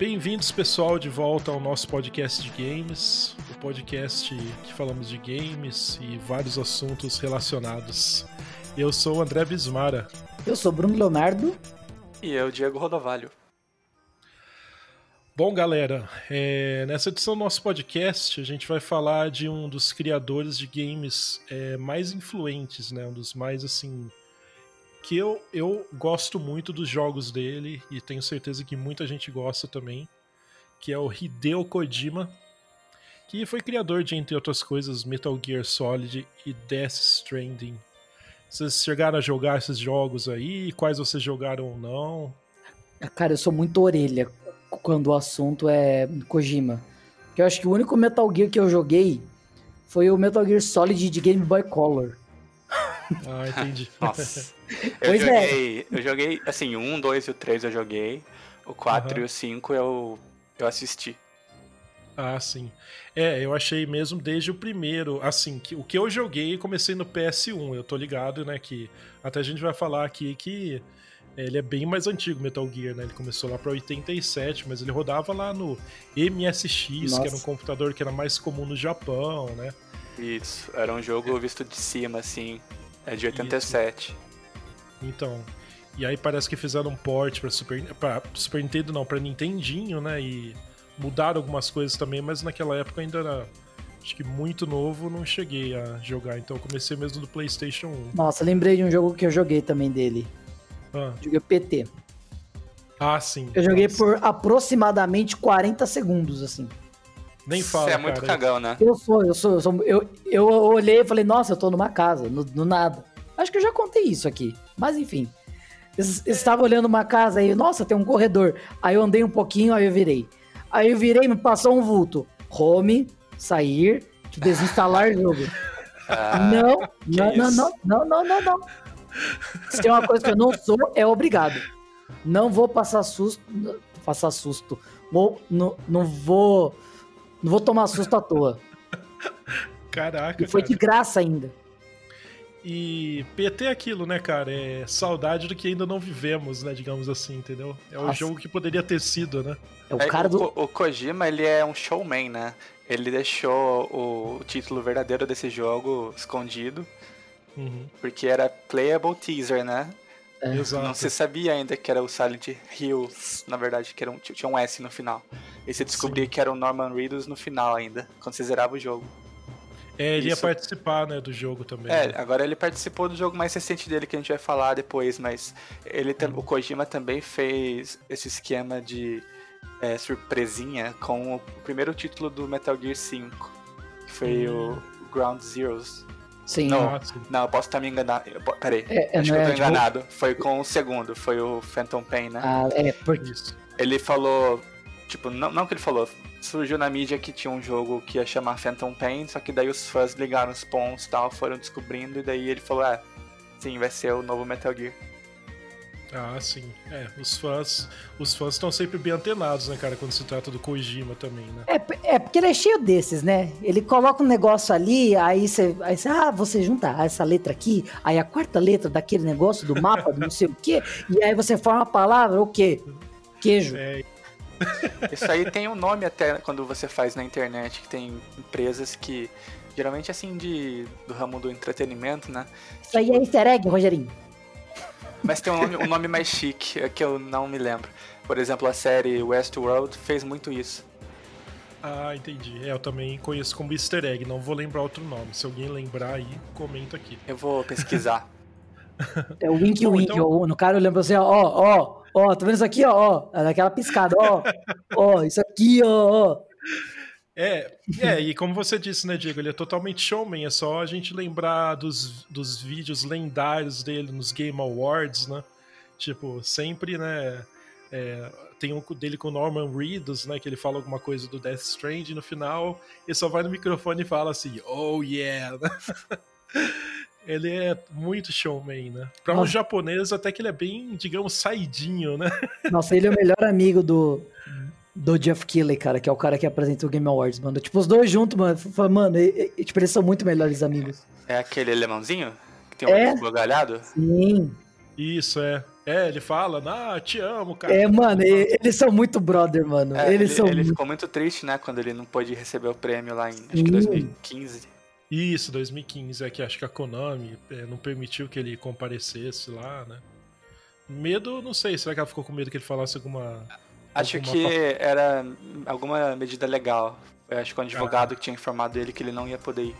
Bem-vindos, pessoal, de volta ao nosso podcast de games, o podcast que falamos de games e vários assuntos relacionados. Eu sou o André Bismara. Eu sou Bruno Leonardo. E eu, Diego Rodovalho. Bom, galera, é, nessa edição do nosso podcast a gente vai falar de um dos criadores de games é, mais influentes, né? Um dos mais assim que eu, eu gosto muito dos jogos dele e tenho certeza que muita gente gosta também, que é o Hideo Kojima, que foi criador de, entre outras coisas, Metal Gear Solid e Death Stranding. Vocês chegaram a jogar esses jogos aí? Quais vocês jogaram ou não? Cara, eu sou muito orelha quando o assunto é Kojima. Eu acho que o único Metal Gear que eu joguei foi o Metal Gear Solid de Game Boy Color. Ah, entendi. Nossa. Eu pois é. joguei, é. eu joguei, assim, o 1, 2 e o 3 eu joguei. O 4 uhum. e o 5 eu, eu assisti. Ah, sim. É, eu achei mesmo desde o primeiro, assim, que o que eu joguei, comecei no PS1, eu tô ligado, né, que até a gente vai falar aqui que ele é bem mais antigo, Metal Gear, né? Ele começou lá para 87, mas ele rodava lá no MSX, Nossa. que era um computador que era mais comum no Japão, né? Isso, era um jogo visto de cima, assim. É de 87. Isso. Então. E aí parece que fizeram um port pra Super, pra Super Nintendo, não, pra Nintendinho, né? E mudaram algumas coisas também, mas naquela época ainda era. Acho que muito novo, não cheguei a jogar. Então eu comecei mesmo do PlayStation 1. Nossa, lembrei de um jogo que eu joguei também dele. Ah. Joguei PT. Ah, sim. Eu joguei Nossa. por aproximadamente 40 segundos, assim. Nem fala. Você é muito cara. cagão, né? Eu sou, eu sou, eu sou. Eu, eu olhei e falei, nossa, eu tô numa casa, no, no nada. Acho que eu já contei isso aqui. Mas enfim. Eu estava olhando uma casa aí, nossa, tem um corredor. Aí eu andei um pouquinho, aí eu virei. Aí eu virei e me passou um vulto. Home, sair, desinstalar jogo. Ah, não, não, não, não, não, não, não, não. Se tem uma coisa que eu não sou, é obrigado. Não vou passar susto. Passar susto. Vou, não, não vou não vou tomar susto à toa. Caraca. E foi cara. de graça ainda. E PT é aquilo, né, cara? É saudade do que ainda não vivemos, né? Digamos assim, entendeu? É o Nossa. jogo que poderia ter sido, né? É o cara do. O, o Kojima, ele é um showman, né? Ele deixou o título verdadeiro desse jogo escondido. Uhum. Porque era Playable Teaser, né? É. Exato. Não se sabia ainda que era o Silent Hills, na verdade, que era um, tinha um S no final. E você descobria Sim. que era o Norman Reedus no final ainda, quando você zerava o jogo. É, ele Isso. ia participar, né, do jogo também. É, né? agora ele participou do jogo mais recente dele que a gente vai falar depois, mas ele uhum. o Kojima também fez esse esquema de é, surpresinha com o primeiro título do Metal Gear 5, que foi uhum. o Ground Zeroes. Sim. Não, ah, sim. não eu posso estar me enganando. Peraí, é, acho que eu tô é, enganado. Tipo... Foi com o segundo, foi o Phantom Pain, né? Ah, é, por isso. Ele falou, tipo, não, não que ele falou, surgiu na mídia que tinha um jogo que ia chamar Phantom Pain, só que daí os fãs ligaram os pontos e tal, foram descobrindo, e daí ele falou, ah, sim, vai ser o novo Metal Gear. Ah, sim. É, os fãs os fãs estão sempre bem antenados, né, cara, quando se trata do Kojima também, né? É, é porque ele é cheio desses, né? Ele coloca um negócio ali, aí você, aí você, ah, você junta essa letra aqui, aí a quarta letra daquele negócio do mapa, do não sei o quê, e aí você forma a palavra, o quê? Queijo. É. Isso aí tem um nome até quando você faz na internet, que tem empresas que geralmente assim de do ramo do entretenimento, né? Isso aí é easter egg, Rogerinho. Mas tem um nome, um nome mais chique, é que eu não me lembro. Por exemplo, a série Westworld fez muito isso. Ah, entendi. É, eu também conheço como easter egg, não vou lembrar outro nome. Se alguém lembrar aí, comenta aqui. Eu vou pesquisar. é o Wink Wink, então... no cara eu lembro assim, ó, ó, ó, tá vendo isso aqui, ó, ó, daquela piscada, ó, ó, isso aqui, ó, ó. É, é, e como você disse, né, Diego, ele é totalmente showman, é só a gente lembrar dos, dos vídeos lendários dele nos Game Awards, né? Tipo, sempre, né? É, tem um dele com o Norman Reedus, né? Que ele fala alguma coisa do Death Stranding no final, e só vai no microfone e fala assim, oh yeah! ele é muito showman, né? Pra Nossa. um japonês, até que ele é bem, digamos, saidinho, né? Nossa, ele é o melhor amigo do, do Jeff Keighley, cara, que é o cara que apresenta o Game Awards, mano. Tipo, os dois juntos, mano, mano, e, e, tipo, eles são muito melhores amigos. É aquele alemãozinho? Que tem um é? galhado? Sim. Isso, é. É, ele fala, ah, te amo, cara. É, mano, eles são muito brother, mano. É, eles ele, são ele muito... ficou muito triste, né, quando ele não pôde receber o prêmio lá em, acho que 2015. Isso, 2015, é que acho que a Konami é, não permitiu que ele comparecesse lá, né? Medo, não sei, será que ela ficou com medo que ele falasse alguma. Acho que era alguma medida legal. Eu acho que o advogado ah. que tinha informado ele que ele não ia poder ir.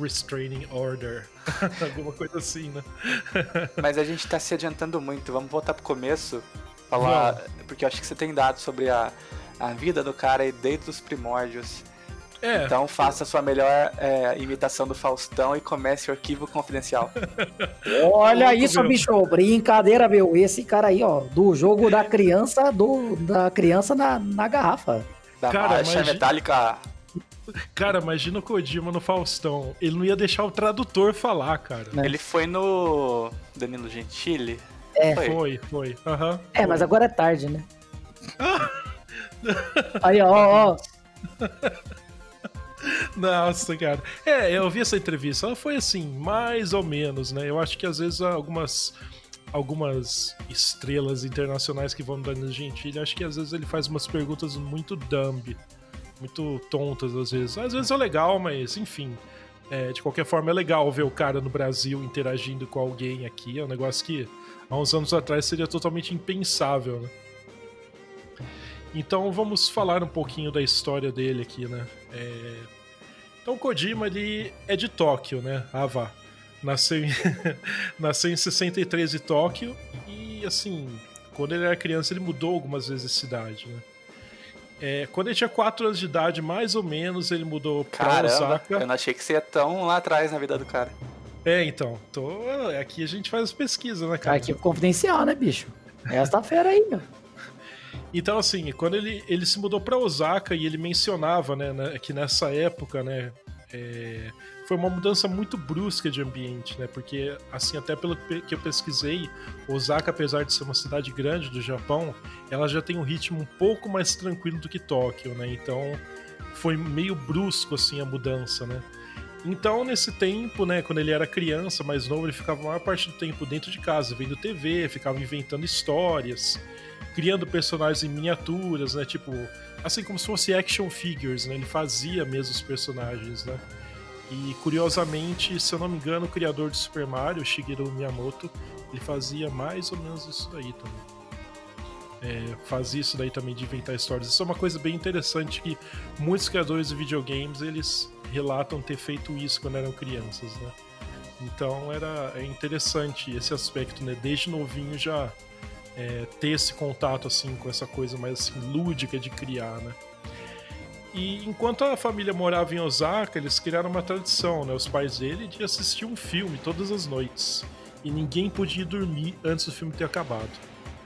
Restraining Order. alguma coisa assim, né? Mas a gente tá se adiantando muito. Vamos voltar pro começo. Falar. Porque eu acho que você tem dados sobre a, a vida do cara aí desde os primórdios. É. Então faça a sua melhor é, imitação do Faustão e comece o arquivo confidencial. Olha isso, meu. bicho. Brincadeira, meu. Esse cara aí, ó, do jogo da criança, do, da criança na, na garrafa. Da cara, marcha imagina... metálica. Cara, imagina o Kojima no Faustão. Ele não ia deixar o tradutor falar, cara. É. Ele foi no Danilo Gentili? É. Foi, foi. foi. Uhum, é, foi. mas agora é tarde, né? aí, ó, ó. Nossa, cara. É, eu vi essa entrevista. Ela foi assim, mais ou menos, né? Eu acho que às vezes algumas algumas estrelas internacionais que vão no Danilo Gentili, acho que às vezes ele faz umas perguntas muito dumb, muito tontas às vezes. Às vezes é legal, mas enfim. É, de qualquer forma, é legal ver o cara no Brasil interagindo com alguém aqui. É um negócio que há uns anos atrás seria totalmente impensável, né? Então vamos falar um pouquinho da história dele aqui, né? É... Então Kojima ele é de Tóquio, né? Ah, vá. Nasceu em, Nasceu em 63 de Tóquio e assim, quando ele era criança ele mudou algumas vezes de cidade, né? É, quando ele tinha 4 anos de idade, mais ou menos, ele mudou pra Caramba, Osaka. Eu não achei que você ia tão lá atrás na vida do cara. É, então. Tô... Aqui a gente faz as pesquisas, né, cara? Arquivo confidencial, né, bicho? É essa fera aí, meu. Então, assim, quando ele, ele se mudou para Osaka e ele mencionava, né, né, que nessa época, né, é, foi uma mudança muito brusca de ambiente, né, porque, assim, até pelo que eu pesquisei, Osaka, apesar de ser uma cidade grande do Japão, ela já tem um ritmo um pouco mais tranquilo do que Tóquio, né, então foi meio brusco, assim, a mudança, né. Então, nesse tempo, né, quando ele era criança, mais novo, ele ficava a maior parte do tempo dentro de casa, vendo TV, ficava inventando histórias, criando personagens em miniaturas, né? Tipo, assim como se fosse action figures, né? Ele fazia mesmo os personagens, né? E curiosamente, se eu não me engano, o criador de Super Mario, Shigeru Miyamoto, ele fazia mais ou menos isso daí também. É, fazia isso daí também de inventar histórias. Isso é uma coisa bem interessante que muitos criadores de videogames eles relatam ter feito isso quando eram crianças, né? Então era é interessante esse aspecto, né? Desde novinho já é, ter esse contato assim com essa coisa mais assim, lúdica de criar, né? E enquanto a família morava em Osaka, eles criaram uma tradição, né? Os pais dele de assistir um filme todas as noites. E ninguém podia dormir antes do filme ter acabado.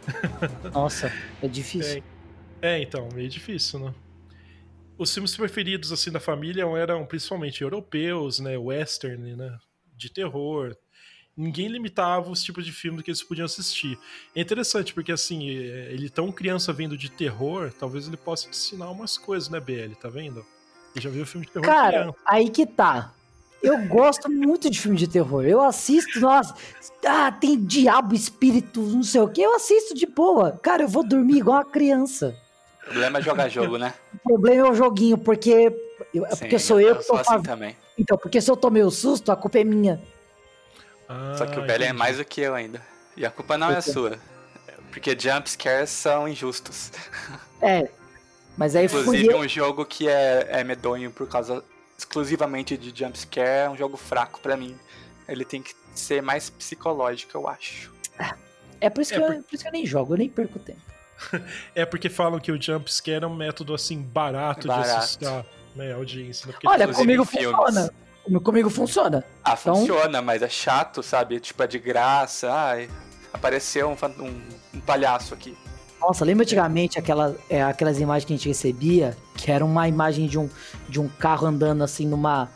Nossa, é difícil. É, é, então, meio difícil, né? Os filmes preferidos assim da família eram principalmente europeus, né, western, né, de terror, ninguém limitava os tipos de filmes que eles podiam assistir. É interessante, porque assim, é, ele tão criança vendo de terror, talvez ele possa te ensinar umas coisas, né, BL, tá vendo? Ele já viu filme de terror Cara, criança. aí que tá. Eu gosto muito de filme de terror. Eu assisto, nossa, ah, tem diabo, espírito, não sei o que. Eu assisto de boa. Cara, eu vou dormir igual a criança. O problema é jogar jogo, né? O problema é o joguinho, porque, eu, Sim, porque sou eu, eu que tô assim também. Então, porque se eu tomei o susto, a culpa é minha. Ah, Só que o Belly é mais do que eu ainda. E a culpa não é sua. Porque jump scares são injustos. É. Mas aí Inclusive, um jogo que é, é medonho por causa exclusivamente de jump scare é um jogo fraco para mim. Ele tem que ser mais psicológico, eu acho. É por isso, é que, por... Eu, por isso que eu nem jogo, eu nem perco tempo. é porque falam que o jump scare é um método assim barato, barato. de assustar né, a audiência. Né? Olha, comigo funciona. Comigo funciona. Ah, então... funciona, mas é chato, sabe? Tipo, é de graça. Ai, apareceu um, um, um palhaço aqui. Nossa, lembra antigamente aquela, é, aquelas imagens que a gente recebia? Que era uma imagem de um, de um carro andando assim numa,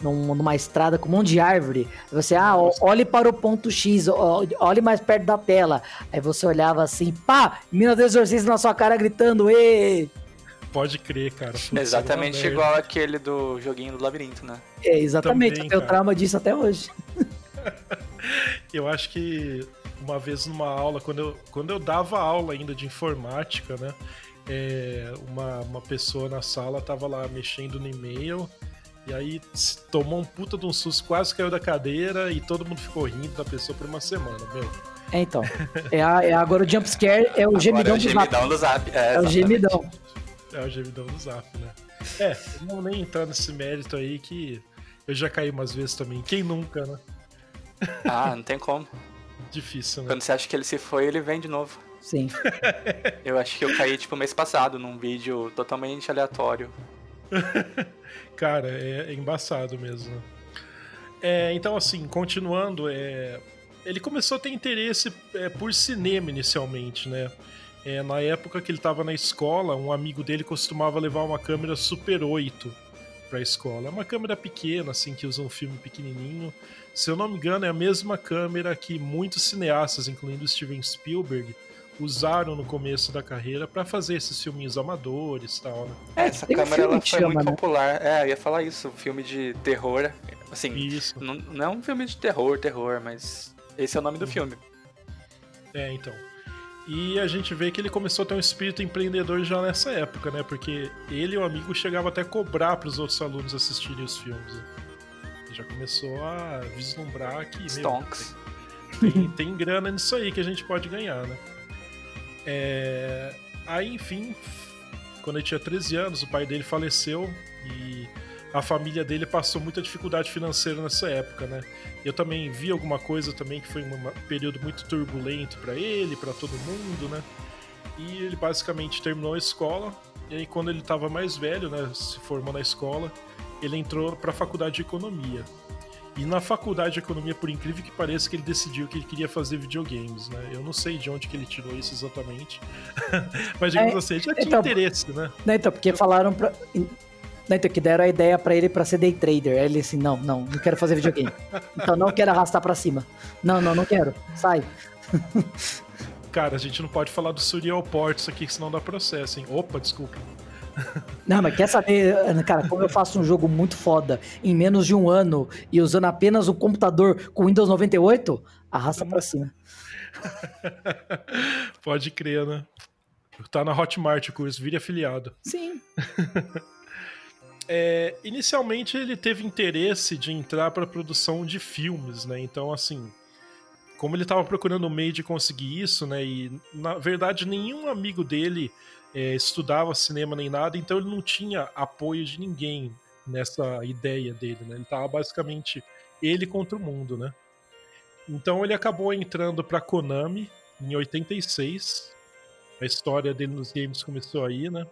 numa estrada com um monte de árvore. Você, ah, olhe para o ponto X, olhe mais perto da tela. Aí você olhava assim, pá, mina do exorcista na sua cara gritando, ê! Pode crer, cara. Putz, exatamente igual aquele do joguinho do labirinto, né? É, exatamente. Também, eu tenho trauma disso até hoje. eu acho que uma vez numa aula, quando eu, quando eu dava aula ainda de informática, né? É, uma, uma pessoa na sala tava lá mexendo no e-mail e aí tomou um puta de um susto, quase caiu da cadeira e todo mundo ficou rindo da pessoa por uma semana, meu. É, então. É, a, é agora o jumpscare é o gemidão, é o gemidão do zap. É, é o gemidão. É o gemidão do zap, né? É, não nem entrar nesse mérito aí que eu já caí umas vezes também. Quem nunca, né? Ah, não tem como. Difícil, né? Quando você acha que ele se foi, ele vem de novo. Sim. eu acho que eu caí, tipo, mês passado, num vídeo totalmente aleatório. Cara, é, é, embaçado mesmo. É, então, assim, continuando, é, ele começou a ter interesse é, por cinema inicialmente, né? É, na época que ele estava na escola, um amigo dele costumava levar uma câmera Super 8 para a escola. É uma câmera pequena, assim, que usa um filme pequenininho. Se eu não me engano, é a mesma câmera que muitos cineastas, incluindo Steven Spielberg, usaram no começo da carreira para fazer esses filminhos amadores e tal, né? É, essa câmera ela foi chama, muito né? popular. É, eu ia falar isso, um filme de terror. Assim, isso. Não, não é um filme de terror, terror, mas esse é o nome do uhum. filme. É, então. E a gente vê que ele começou a ter um espírito empreendedor já nessa época, né? Porque ele e o amigo chegavam até a cobrar para os outros alunos assistirem os filmes. Né? Já começou a vislumbrar que Stonks. Meu, tem, tem, grana nisso aí que a gente pode ganhar, né? É... Aí, enfim, quando ele tinha 13 anos, o pai dele faleceu e a família dele passou muita dificuldade financeira nessa época, né? Eu também vi alguma coisa também que foi um período muito turbulento para ele, para todo mundo, né? E ele basicamente terminou a escola e aí quando ele estava mais velho, né, se formou na escola, ele entrou para a faculdade de economia. E na faculdade de economia, por incrível que pareça, que ele decidiu que ele queria fazer videogames, né? Eu não sei de onde que ele tirou isso exatamente. Mas digamos é, assim, ele já tinha então, interesse, né? Não, então, porque falaram pra né, então, que deram a ideia para ele para ser day trader. Aí ele assim, não, não, não quero fazer videogame. então não quero arrastar para cima. Não, não, não quero. Sai. Cara, a gente não pode falar do Surreal Ports aqui, senão dá processo, hein? Opa, desculpa. Não, mas quer saber, cara, como eu faço um jogo muito foda em menos de um ano e usando apenas o computador com Windows 98? Arrasta pra cima. Pode crer, né? Tá na Hotmart o curso, vire afiliado. Sim. É, inicialmente ele teve interesse de entrar para produção de filmes, né? Então, assim, como ele estava procurando um meio de conseguir isso, né? E na verdade nenhum amigo dele é, estudava cinema nem nada, então ele não tinha apoio de ninguém nessa ideia dele, né? Ele estava basicamente ele contra o mundo, né? Então ele acabou entrando para Konami em 86. A história dele nos games começou aí, né?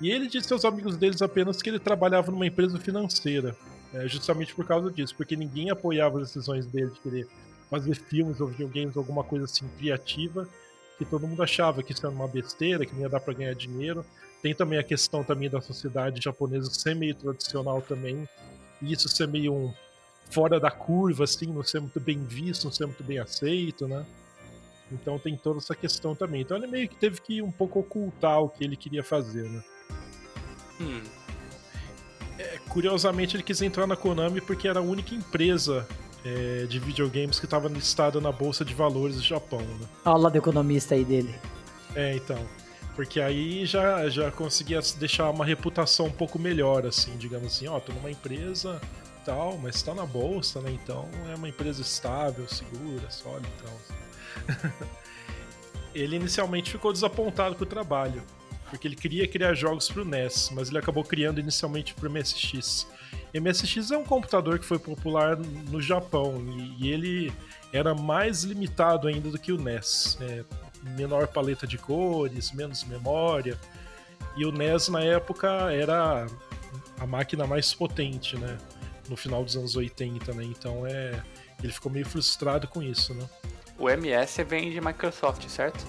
E ele disse aos amigos deles apenas que ele trabalhava numa empresa financeira. É, justamente por causa disso, porque ninguém apoiava as decisões dele de querer fazer filmes ou videogames, alguma coisa assim criativa, que todo mundo achava que isso era uma besteira, que não ia dar para ganhar dinheiro. Tem também a questão também da sociedade japonesa ser meio tradicional também, e isso ser meio um fora da curva, assim, não ser muito bem visto, não ser muito bem aceito, né? Então tem toda essa questão também. Então ele meio que teve que um pouco ocultar o que ele queria fazer, né? Hum. É, curiosamente, ele quis entrar na Konami porque era a única empresa é, de videogames que estava listada na Bolsa de Valores do Japão. Né? Olha lá do economista aí dele. É, então. Porque aí já, já conseguia deixar uma reputação um pouco melhor, assim, digamos assim, ó, tô numa empresa tal, mas está na bolsa, né? Então é uma empresa estável, segura, sólida e tal. ele inicialmente ficou desapontado com o trabalho porque ele queria criar jogos para o NES, mas ele acabou criando inicialmente para o MSX. MSX é um computador que foi popular no Japão e, ele era mais limitado ainda do que o NES. É, menor paleta de cores, menos memória. E o NES na época era a máquina mais potente, né? No final dos anos 80, né? Então é, ele ficou meio frustrado com isso, né? O MS vem de Microsoft, certo?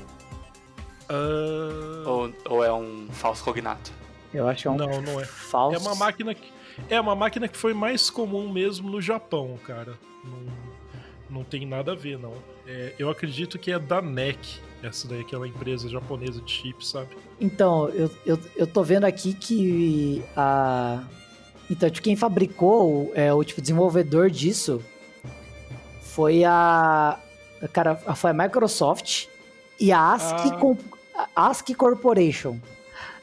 Uh... Ou, ou é um falso cognato? Eu acho que é um não, não é. falso. É uma máquina que é uma máquina que foi mais comum mesmo no Japão, cara. Não, não tem nada a ver, não. É, eu acredito que é da NEC, essa daí, aquela empresa japonesa de chips, sabe? Então, eu, eu, eu tô vendo aqui que a. Então, quem fabricou, é, o tipo desenvolvedor disso foi a cara, foi a Microsoft e a ASCII, ah. Com, a ASCII Corporation.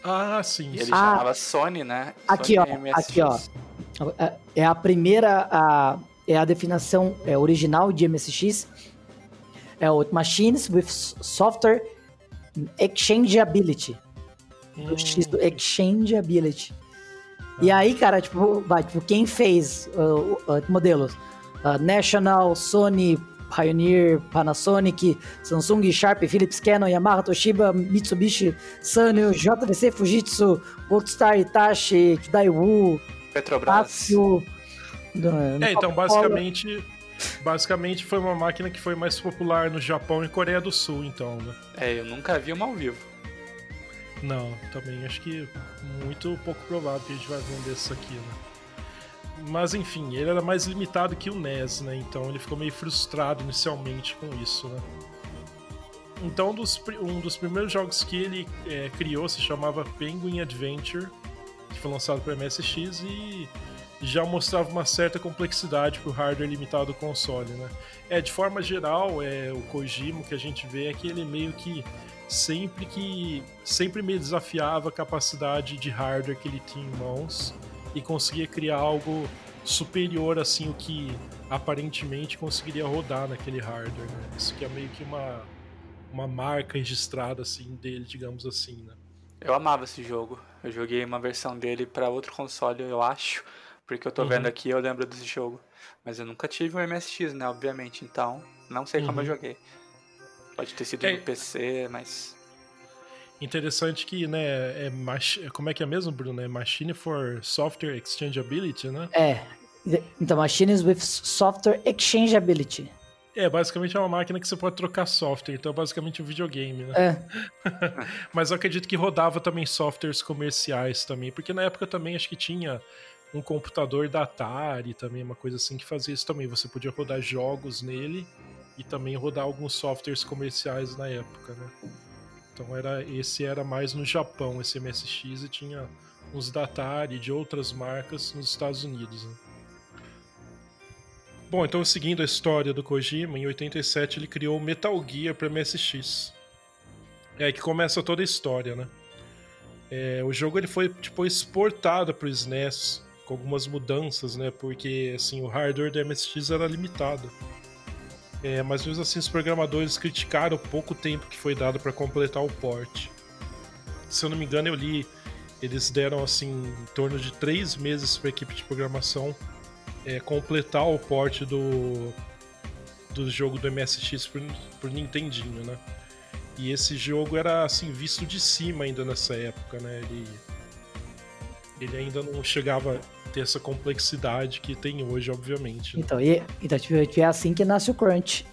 Ah, sim. E ele ah, chamava Sony, né? Aqui, Sony ó. MSX. Aqui, ó. É, é a primeira, a, é a definição é, original de MSX. É o Machines with Software Exchangeability. Hum. Do X do Exchangeability. E aí, cara, tipo, vai, tipo quem fez uh, uh, modelos? Uh, National, Sony, Pioneer, Panasonic, Samsung, Sharp, Philips, Canon, Yamaha, Toshiba, Mitsubishi, Sanyo, JDC, Fujitsu, Voltstar, Itachi, Daewoo, Petrobras. é, então basicamente, basicamente foi uma máquina que foi mais popular no Japão e Coreia do Sul, então, né? É, eu nunca vi uma ao vivo. Não, também acho que muito pouco provável que a gente vai ver um desses aqui, né? Mas enfim, ele era mais limitado que o NES, né? Então ele ficou meio frustrado inicialmente com isso, né? Então um dos, um dos primeiros jogos que ele é, criou se chamava Penguin Adventure, que foi lançado para MSX e já mostrava uma certa complexidade para o hardware limitado do console, né? É, de forma geral, é, o Kojima que a gente vê é que ele meio que sempre que sempre me desafiava a capacidade de hardware que ele tinha em mãos e conseguia criar algo superior assim o que aparentemente conseguiria rodar naquele hardware, né? Isso que é meio que uma uma marca registrada assim dele, digamos assim, né? Eu amava esse jogo. Eu joguei uma versão dele para outro console, eu acho, porque eu tô uhum. vendo aqui, eu lembro desse jogo. Mas eu nunca tive um MSX, né, obviamente, então não sei uhum. como eu uhum. joguei. Pode ter sido é... no PC, mas Interessante que, né, é como é que é mesmo, Bruno? É Machine for Software Exchangeability, né? É. Então, Machines with Software Exchangeability. É, basicamente é uma máquina que você pode trocar software, então é basicamente um videogame, né? É. Mas eu acredito que rodava também softwares comerciais também, porque na época também acho que tinha um computador da Atari também, uma coisa assim que fazia isso também. Você podia rodar jogos nele e também rodar alguns softwares comerciais na época, né? Então era esse era mais no Japão, esse MSX, e tinha uns da Atari de outras marcas nos Estados Unidos. Né? Bom, então seguindo a história do Kojima, em 87 ele criou o Metal Gear para MSX. É aí que começa toda a história, né? É, o jogo ele foi tipo exportado para o SNES com algumas mudanças, né? Porque assim o hardware do MSX era limitado. É, mas mesmo assim, os programadores criticaram o pouco tempo que foi dado para completar o port. Se eu não me engano, eu li, eles deram assim em torno de três meses para a equipe de programação é, completar o port do, do jogo do MSX por, por Nintendinho, né? E esse jogo era assim visto de cima ainda nessa época, né? Ele, ele ainda não chegava ter essa complexidade que tem hoje, obviamente. Né? Então, e, então tipo, é assim que nasce o crunch.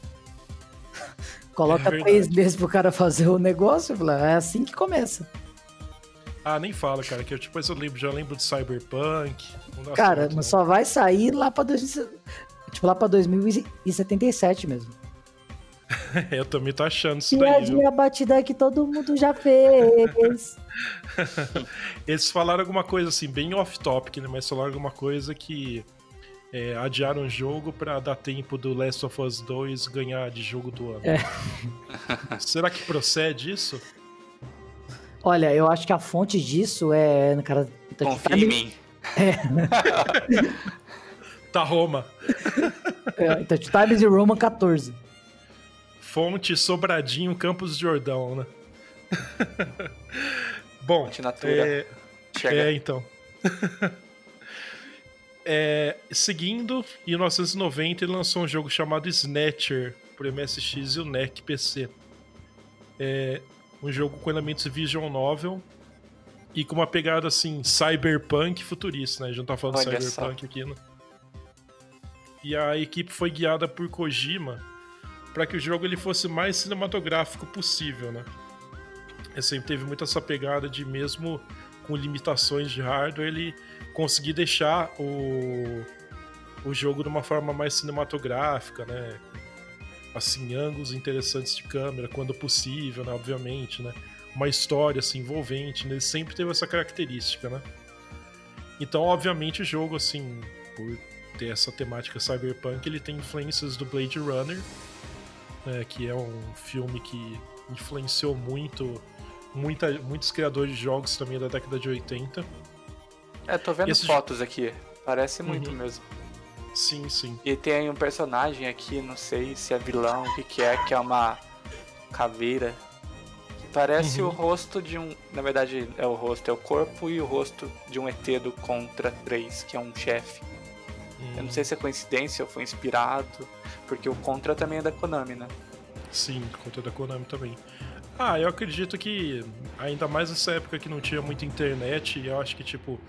Coloca é três meses pro cara fazer o negócio, é assim que começa. Ah, nem fala, cara, que eu depois eu lembro, já lembro de Cyberpunk. Cara, mas só vai sair lá pra, dois, tipo, lá pra 2077 mesmo. eu também tô achando isso Piadinha daí. a batida que todo mundo já fez. Eles falaram alguma coisa assim, bem off-topic, né? Mas falaram alguma coisa que é, adiaram o jogo para dar tempo do Last of Us 2 ganhar de jogo do ano. É. Será que procede isso? Olha, eu acho que a fonte disso é. Cara, tá Confia em mim. É. tá Roma. É, Touch Times e Roma 14. Fonte Sobradinho Campos de Jordão, né? Bom, é, é, então. é, seguindo, em 1990 ele lançou um jogo chamado Snatcher para MSX e o NEC PC. É um jogo com elementos visual novel e com uma pegada assim cyberpunk futurista, né? A gente não tá falando Olha cyberpunk aqui, né? E a equipe foi guiada por Kojima para que o jogo ele fosse mais cinematográfico possível, né? Ele sempre teve muito essa pegada de mesmo com limitações de hardware, ele conseguir deixar o, o jogo de uma forma mais cinematográfica, né? Assim, ângulos interessantes de câmera, quando possível, né? Obviamente, né? Uma história assim, envolvente, né? ele sempre teve essa característica, né? Então, obviamente, o jogo, assim, por ter essa temática cyberpunk, ele tem influências do Blade Runner, é, que é um filme que influenciou muito muita, muitos criadores de jogos também da década de 80. É, tô vendo Esse fotos aqui. Parece muito uhum. mesmo. Sim, sim. E tem um personagem aqui, não sei se é vilão, o que, que é, que é uma caveira. Que parece uhum. o rosto de um. Na verdade, é o rosto, é o corpo e o rosto de um ET do Contra 3, que é um chefe. Uhum. Eu não sei se é coincidência ou foi inspirado, porque o Contra também é da Konami, né? Sim, Contra é da Konami também. Ah, eu acredito que ainda mais nessa época que não tinha muita internet, eu acho que tipo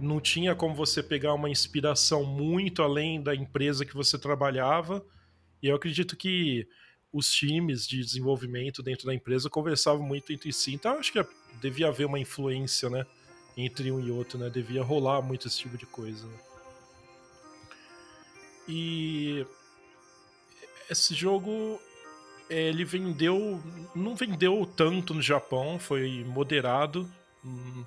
não tinha como você pegar uma inspiração muito além da empresa que você trabalhava. E eu acredito que os times de desenvolvimento dentro da empresa conversavam muito entre si. Então eu acho que devia haver uma influência, né, entre um e outro, né? Devia rolar muito esse tipo de coisa. Né? E esse jogo ele vendeu, não vendeu tanto no Japão, foi moderado. Hum,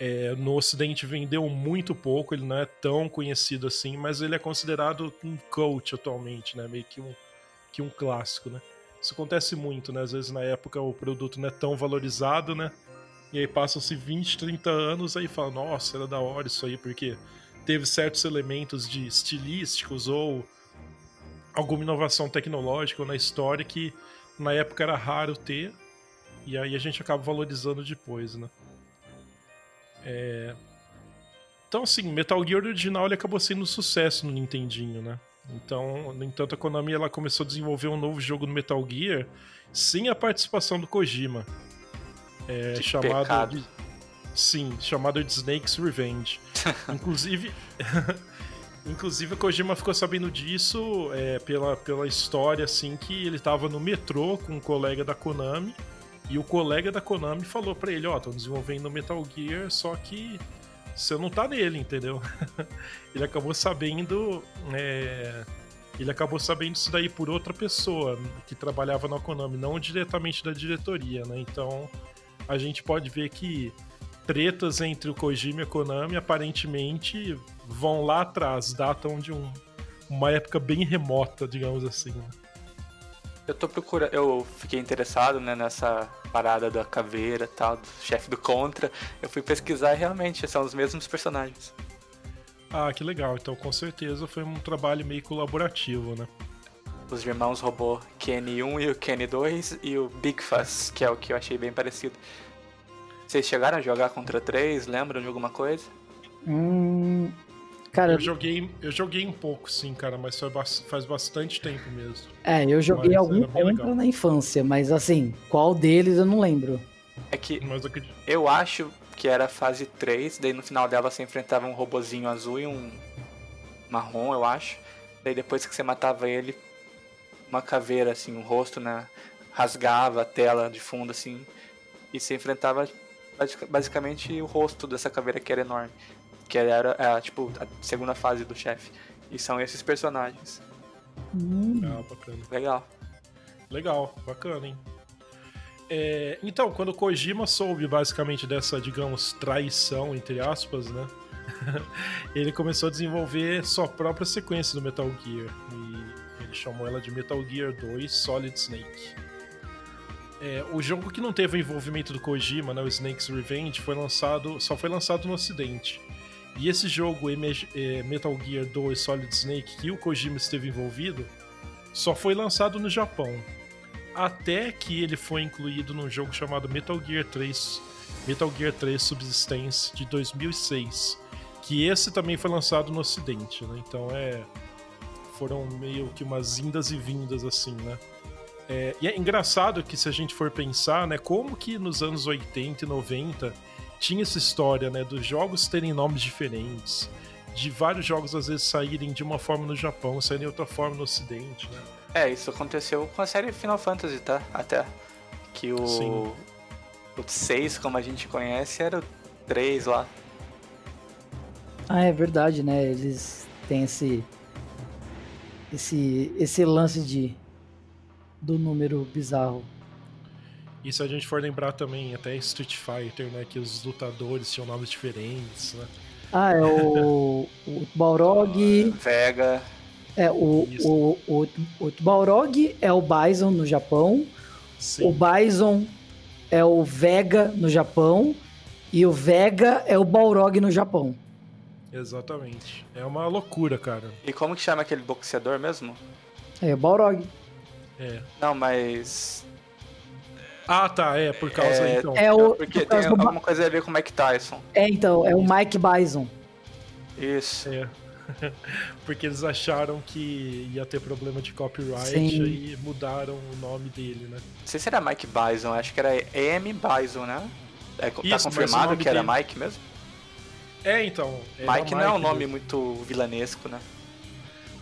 é, no Ocidente vendeu muito pouco, ele não é tão conhecido assim, mas ele é considerado um cult atualmente, né? Meio que um, que um clássico, né? Isso acontece muito, né? Às vezes na época o produto não é tão valorizado, né? E aí passam-se 20, 30 anos, aí fala, nossa, era da hora isso aí, porque teve certos elementos de estilísticos ou alguma inovação tecnológica na história que na época era raro ter, e aí a gente acaba valorizando depois, né? É... Então, assim, Metal Gear original ele acabou sendo um sucesso no Nintendinho, né? Então, no entanto, a Konami ela começou a desenvolver um novo jogo no Metal Gear sem a participação do Kojima. É, chamado de... Sim, chamado de Snake's Revenge. Inclusive, Inclusive, a Kojima ficou sabendo disso é, pela, pela história, assim, que ele tava no metrô com um colega da Konami e o colega da Konami falou para ele, ó, oh, tô desenvolvendo Metal Gear, só que você não tá nele, entendeu? ele acabou sabendo... É... Ele acabou sabendo isso daí por outra pessoa que trabalhava na Konami, não diretamente da diretoria, né? Então, a gente pode ver que tretas entre o Kojima e a Konami aparentemente vão lá atrás, datam de um, uma época bem remota, digamos assim. Né? Eu tô procurando, eu fiquei interessado né, nessa parada da caveira tal, do chefe do Contra. Eu fui pesquisar e realmente são os mesmos personagens. Ah, que legal. Então com certeza foi um trabalho meio colaborativo, né? Os irmãos robô Kenny 1 e o Kenny 2 e o Big Fuss, que é o que eu achei bem parecido. Vocês chegaram a jogar contra 3? Lembram de alguma coisa? Hum, Cara, eu joguei, eu joguei um pouco, sim, cara, mas faz bastante tempo mesmo. É, eu joguei mas algum contra na infância, mas assim, qual deles eu não lembro. É que eu acho que era a fase 3, daí no final dela você enfrentava um robozinho azul e um marrom, eu acho. Daí depois que você matava ele, uma caveira, assim, um rosto, né? Rasgava a tela de fundo, assim. E você enfrentava basicamente o rosto dessa caveira que era enorme que era é, tipo a segunda fase do chefe. E são esses personagens. Hum. Ah, bacana. Legal. Legal, bacana, hein? É, então, quando o Kojima soube basicamente dessa, digamos, traição, entre aspas, né? ele começou a desenvolver sua própria sequência do Metal Gear. E ele chamou ela de Metal Gear 2 Solid Snake. É, o jogo que não teve o envolvimento do Kojima, né, o Snake's Revenge, foi lançado, só foi lançado no ocidente. E esse jogo, é, Metal Gear 2 Solid Snake, que o Kojima esteve envolvido, só foi lançado no Japão. Até que ele foi incluído num jogo chamado Metal Gear 3, Metal Gear 3 Subsistence de 2006, que esse também foi lançado no Ocidente, né? Então é foram meio que umas indas e vindas assim, né? É, e é engraçado que se a gente for pensar, né, como que nos anos 80 e 90 tinha essa história, né, dos jogos terem nomes diferentes, de vários jogos às vezes saírem de uma forma no Japão, saírem de outra forma no Ocidente, né? É, isso aconteceu com a série Final Fantasy, tá? Até que o Sim. o 6, como a gente conhece, era o 3 lá. Ah, é verdade, né? Eles têm esse esse esse lance de do número bizarro. E se a gente for lembrar também, até Street Fighter, né? Que os lutadores tinham nomes diferentes, né? Ah, é o, o Balrog. Vega. É, o, o, o, o Balrog é o Bison no Japão. Sim. O Bison é o Vega no Japão. E o Vega é o Balrog no Japão. Exatamente. É uma loucura, cara. E como que chama aquele boxeador mesmo? É o Balrog. É. Não, mas. Ah, tá, é, por causa é, então. É o, Porque tem alguma coisa a ver com o Mike Tyson. É, então, é o Mike Bison. Isso. É. Porque eles acharam que ia ter problema de copyright Sim. e mudaram o nome dele, né? Não sei se era Mike Bison, acho que era M. Bison, né? É, tá Isso, confirmado que era Mike mesmo? É, então. Mike, Mike não é um nome mesmo. muito vilanesco, né?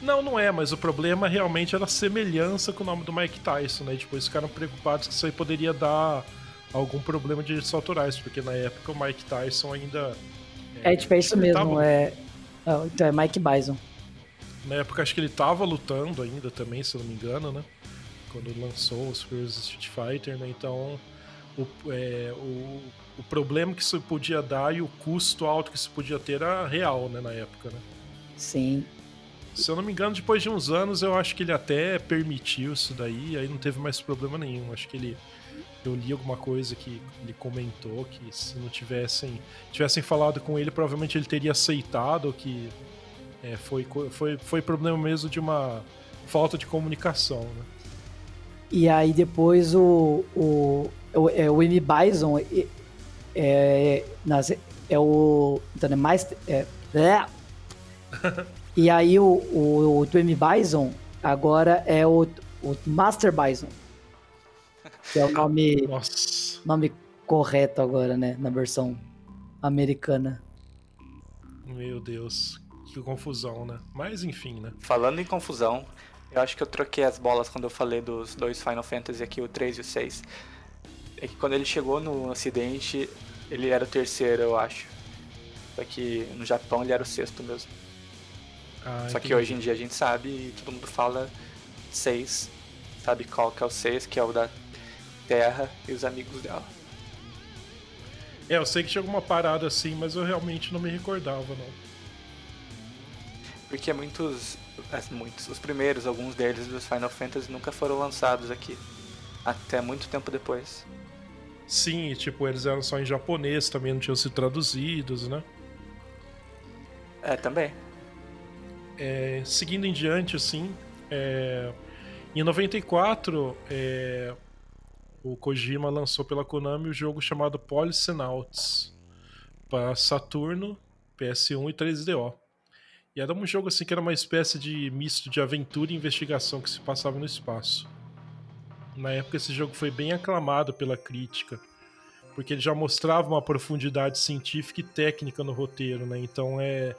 Não, não é, mas o problema realmente era a semelhança com o nome do Mike Tyson, né? E depois ficaram preocupados que isso aí poderia dar algum problema de direitos autorais, porque na época o Mike Tyson ainda. É, é tipo, é isso mesmo, tava... é. Então é Mike Bison. Na época acho que ele tava lutando ainda também, se eu não me engano, né? Quando lançou os primeiros Street Fighter, né? Então o, é, o, o problema que isso podia dar e o custo alto que isso podia ter era real, né, na época, né? Sim. Se eu não me engano, depois de uns anos eu acho que ele até permitiu isso daí, aí não teve mais problema nenhum. Acho que ele eu li alguma coisa que ele comentou que se não tivessem tivessem falado com ele, provavelmente ele teria aceitado que é, foi, foi, foi problema mesmo de uma falta de comunicação, né? E aí depois o, o, o, é, o M. Bison é, é, é o. Então, é mais. É, é. E aí o, o, o M. Bison agora é o, o Master Bison. Que é o nome, Nossa. nome correto agora, né? Na versão americana. Meu Deus, que confusão, né? Mas enfim, né? Falando em confusão, eu acho que eu troquei as bolas quando eu falei dos dois Final Fantasy aqui, o 3 e o 6. É que quando ele chegou no acidente, ele era o terceiro, eu acho. Só que no Japão ele era o sexto mesmo. Ah, Só que hoje em dia a gente sabe e todo mundo fala 6. Sabe qual que é o 6, que é o da Terra e os amigos dela. É, eu sei que tinha alguma parada assim, mas eu realmente não me recordava, não. Porque muitos muitos. Os primeiros, alguns deles dos Final Fantasy nunca foram lançados aqui. Até muito tempo depois. Sim, tipo, eles eram só em japonês, também não tinham sido traduzidos, né? É, também. É, seguindo em diante, assim, é, em 94, é, o Kojima lançou pela Konami o jogo chamado Policenauts para Saturno, PS1 e 3DO. E era um jogo assim que era uma espécie de misto de aventura e investigação que se passava no espaço. Na época esse jogo foi bem aclamado pela crítica, porque ele já mostrava uma profundidade científica e técnica no roteiro, né? Então é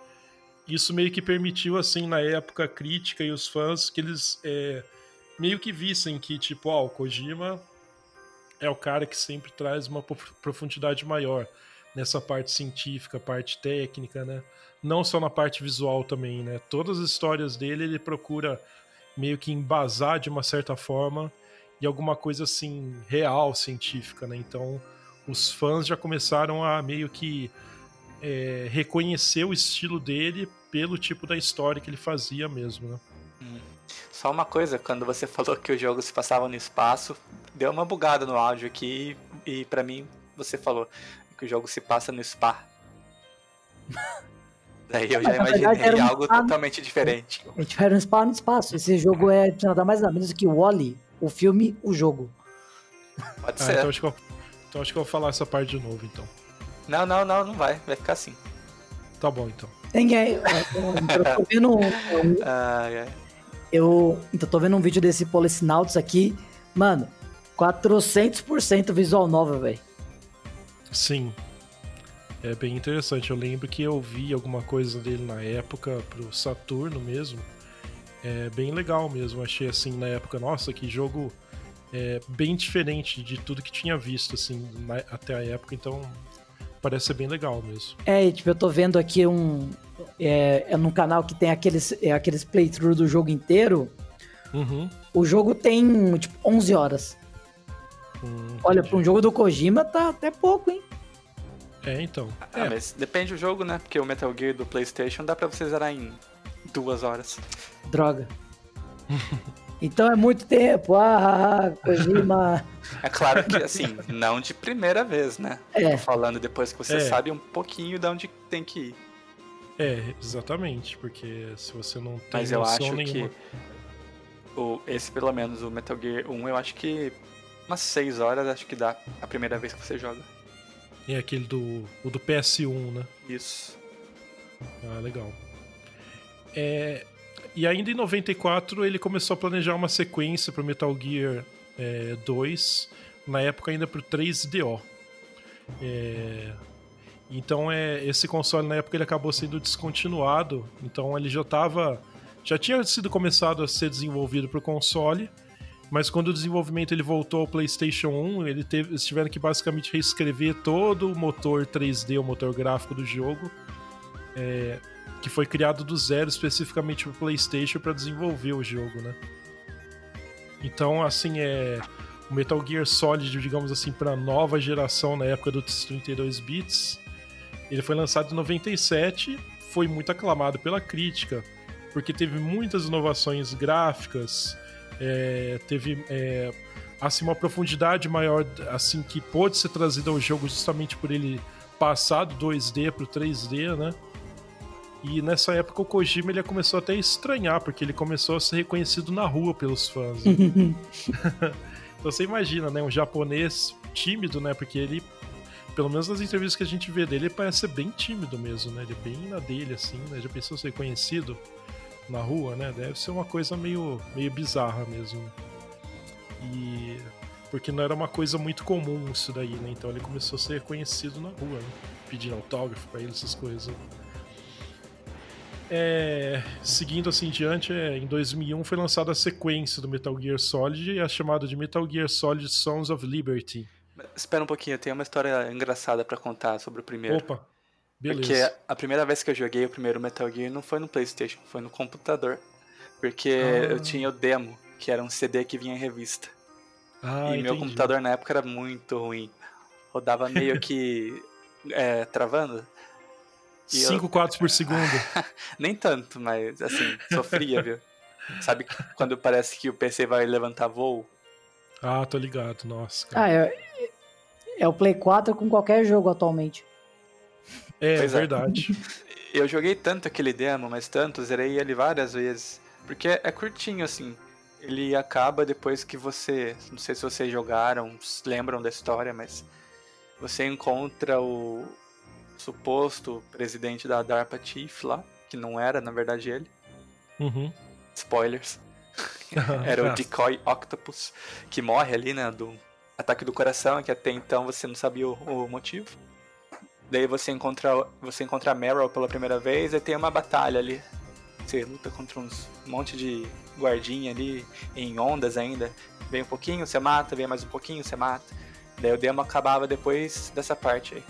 isso meio que permitiu assim na época a crítica e os fãs que eles é, meio que vissem que tipo, ó, o Kojima é o cara que sempre traz uma profundidade maior nessa parte científica, parte técnica, né? não só na parte visual também, né? Todas as histórias dele ele procura meio que embasar de uma certa forma e alguma coisa assim real, científica, né? Então os fãs já começaram a meio que é, reconhecer o estilo dele pelo tipo da história que ele fazia mesmo, né? Só uma coisa, quando você falou que o jogo se passava no espaço, deu uma bugada no áudio aqui e para mim você falou que o jogo se passa no spa. Daí eu já imaginei um algo totalmente diferente. A gente era um spawn no espaço. Esse jogo é nada mais nada menos que o Wally, o filme, o jogo. Pode ah, ser. Então acho, eu, então acho, que eu, vou falar essa parte de novo, então. Não, não, não, não vai. Vai ficar assim. Tá bom, então. Ninguém. Eu tô vendo um. Eu então, tô vendo um vídeo desse Policinauts aqui. Mano, 400% visual nova, velho. Sim, é bem interessante. Eu lembro que eu vi alguma coisa dele na época pro Saturno mesmo. É bem legal mesmo. Achei assim na época, nossa, que jogo é, bem diferente de tudo que tinha visto assim na, até a época. Então parece ser bem legal mesmo. É, tipo, eu tô vendo aqui um é, é num canal que tem aqueles é, aqueles playthrough do jogo inteiro. Uhum. O jogo tem tipo 11 horas. Hum, Olha, para um jogo do Kojima tá até pouco, hein? É, então. Ah, é. mas depende do jogo, né? Porque o Metal Gear do PlayStation dá pra você zerar em duas horas. Droga. Então é muito tempo. Ah, Kojima. É claro que, assim, não de primeira vez, né? É. Tô falando depois que você é. sabe um pouquinho de onde tem que ir. É, exatamente, porque se você não tem Mas eu acho nenhuma... que o, esse, pelo menos, o Metal Gear 1, eu acho que umas 6 horas acho que dá a primeira vez que você joga. É aquele do, o do PS1, né? Isso. Ah, legal. É, e ainda em 94 ele começou a planejar uma sequência para Metal Gear é, 2, na época ainda para o 3DO. É, então é, esse console na época ele acabou sendo descontinuado, então ele já estava já tinha sido começado a ser desenvolvido para o console, mas quando o desenvolvimento ele voltou ao PlayStation 1, ele teve, eles tiveram que basicamente reescrever todo o motor 3D, o motor gráfico do jogo. É, que foi criado do zero especificamente para PlayStation para desenvolver o jogo, né? Então, assim, é o Metal Gear Solid, digamos assim, para nova geração na época dos 32 bits. Ele foi lançado em 97, foi muito aclamado pela crítica, porque teve muitas inovações gráficas, é, teve é, assim uma profundidade maior, assim que pôde ser trazida ao jogo justamente por ele passar do 2D para o 3D, né? E nessa época o Kojima ele começou até a estranhar, porque ele começou a ser reconhecido na rua pelos fãs. Né? então você imagina, né? Um japonês tímido, né? Porque ele, pelo menos nas entrevistas que a gente vê dele, ele parece ser bem tímido mesmo, né? Ele é bem na dele, assim, né? Já pensou ser reconhecido na rua, né? Deve ser uma coisa meio, meio bizarra mesmo. E. Porque não era uma coisa muito comum isso daí, né? Então ele começou a ser reconhecido na rua, né? Pedindo autógrafo pra ele, essas coisas. É, seguindo assim diante, é, em 2001 foi lançada a sequência do Metal Gear Solid, a chamada de Metal Gear Solid Sons of Liberty. Espera um pouquinho, eu tenho uma história engraçada para contar sobre o primeiro. Opa, beleza. Porque a primeira vez que eu joguei o primeiro Metal Gear não foi no PlayStation, foi no computador. Porque ah. eu tinha o demo, que era um CD que vinha em revista. Ah, e entendi. meu computador na época era muito ruim. Rodava meio que é, travando. 5 quadros por segundo. Nem tanto, mas assim, sofria, viu? Sabe quando parece que o PC vai levantar voo? Ah, tô ligado, nossa. Cara. Ah, é, é o Play 4 com qualquer jogo atualmente. É, é verdade. Eu joguei tanto aquele demo, mas tanto, zerei ele várias vezes. Porque é curtinho, assim. Ele acaba depois que você. Não sei se vocês jogaram, lembram da história, mas. Você encontra o, suposto presidente da DARPA Chief lá, que não era, na verdade, ele. Uhum. Spoilers. era o Decoy Octopus, que morre ali, né, do ataque do coração, que até então você não sabia o, o motivo. Daí você encontra, você encontra a Meryl pela primeira vez e tem uma batalha ali. Você luta contra uns um monte de guardinha ali, em ondas ainda. Vem um pouquinho, você mata, vem mais um pouquinho, você mata. Daí o demo acabava depois dessa parte aí.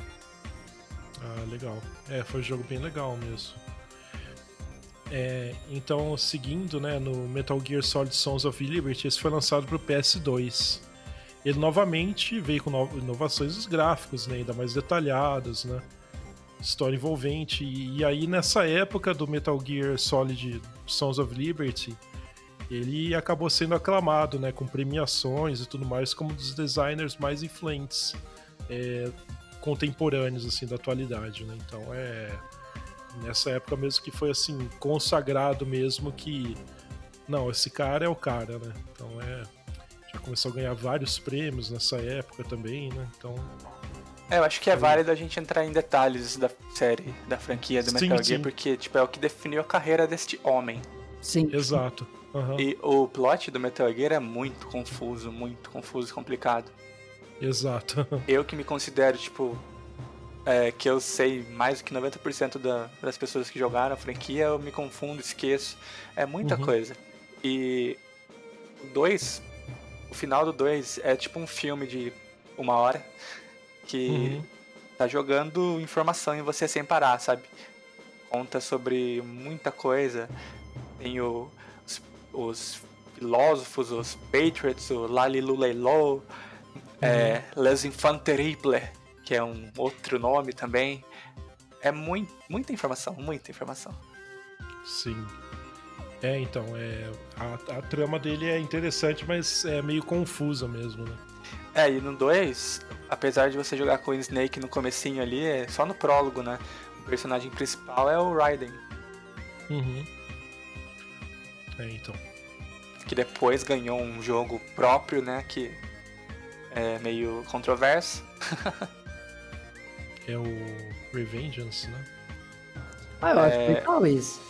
Ah, legal. É, foi um jogo bem legal mesmo. É, então, seguindo né, no Metal Gear Solid Sons of Liberty, esse foi lançado para o PS2. Ele novamente veio com inovações dos gráficos, né, ainda mais detalhados, né? História envolvente. E, e, aí, nessa época do Metal Gear Solid Sons of Liberty, ele acabou sendo aclamado, né, com premiações e tudo mais, como um dos designers mais influentes é, contemporâneos assim da atualidade, né? Então é nessa época mesmo que foi assim consagrado mesmo que não, esse cara é o cara, né? Então é já começou a ganhar vários prêmios nessa época também, né? Então é, eu acho que é válido a gente entrar em detalhes da série, da franquia do Metal sim, Gear, sim. porque tipo, é o que definiu a carreira deste homem. Sim. Exato. Uhum. E o plot do Metal Gear é muito confuso, muito confuso e complicado. Exato. Eu que me considero, tipo, é, que eu sei mais do que 90% da, das pessoas que jogaram a franquia, eu me confundo, esqueço. É muita uhum. coisa. E o 2, o final do 2 é tipo um filme de uma hora que uhum. tá jogando informação em você sem parar, sabe? Conta sobre muita coisa. Tem o, os, os filósofos, os Patriots, o Lalilu Leilo, é, Les Enfants Terribles, que é um outro nome também. É muito, muita informação, muita informação. Sim. É, então, é, a, a trama dele é interessante, mas é meio confusa mesmo, né? É, e no 2, apesar de você jogar com o Snake no comecinho ali, é só no prólogo, né? O personagem principal é o Raiden. Uhum. É, então. Que depois ganhou um jogo próprio, né? Que é meio controverso. é o Revengeance, né? Ah, eu acho é... legal isso.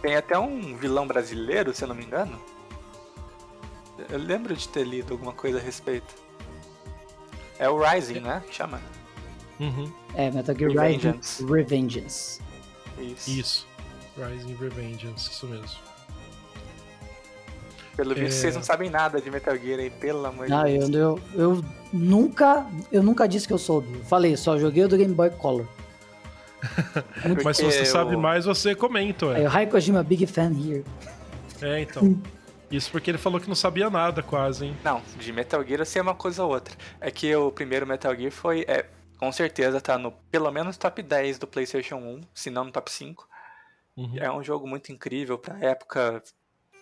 Tem até um vilão brasileiro, se eu não me engano. Eu lembro de ter lido alguma coisa a respeito. É o Rising, é. né? Que chama. Uhum. É, Metal Gear Revengeance. Rising Revengeance. Isso. Isso. Rising Revengeance, isso mesmo. Pelo é... visto, vocês não sabem nada de Metal Gear aí, pelo amor não, de Deus. Eu, eu, eu nunca. Eu nunca disse que eu soube. Falei, só joguei o do Game Boy Color. Mas se você eu... sabe mais, você comenta, ué. É, o Raikojima big fan here. É, então. Isso porque ele falou que não sabia nada, quase, hein? Não, de Metal Gear eu sei uma coisa ou outra. É que o primeiro Metal Gear foi. É, com certeza tá no pelo menos top 10 do PlayStation 1, se não no top 5. Uhum. É um jogo muito incrível, pra época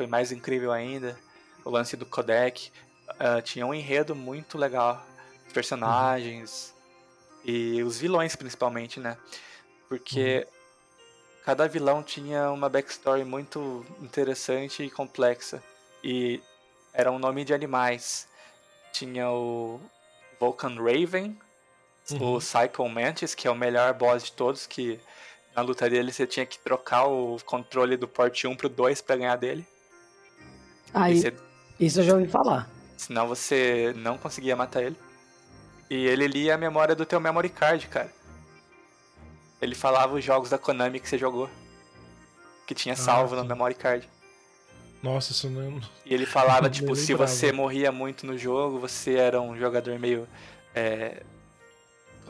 foi mais incrível ainda. O lance do codec. Uh, tinha um enredo muito legal. Os personagens uhum. e os vilões, principalmente, né? porque uhum. cada vilão tinha uma backstory muito interessante e complexa. E era um nome de animais. Tinha o Vulcan Raven, uhum. o Cycle Mantis, que é o melhor boss de todos, que na luta dele você tinha que trocar o controle do porte 1 pro 2 para ganhar dele. Aí, você... isso eu já ouvi falar. Senão você não conseguia matar ele. E ele lia a memória do teu memory card, cara. Ele falava os jogos da Konami que você jogou. Que tinha salvo ah, no memory card. Nossa, isso não. E ele falava, tipo, se você morria muito no jogo, você era um jogador meio. É,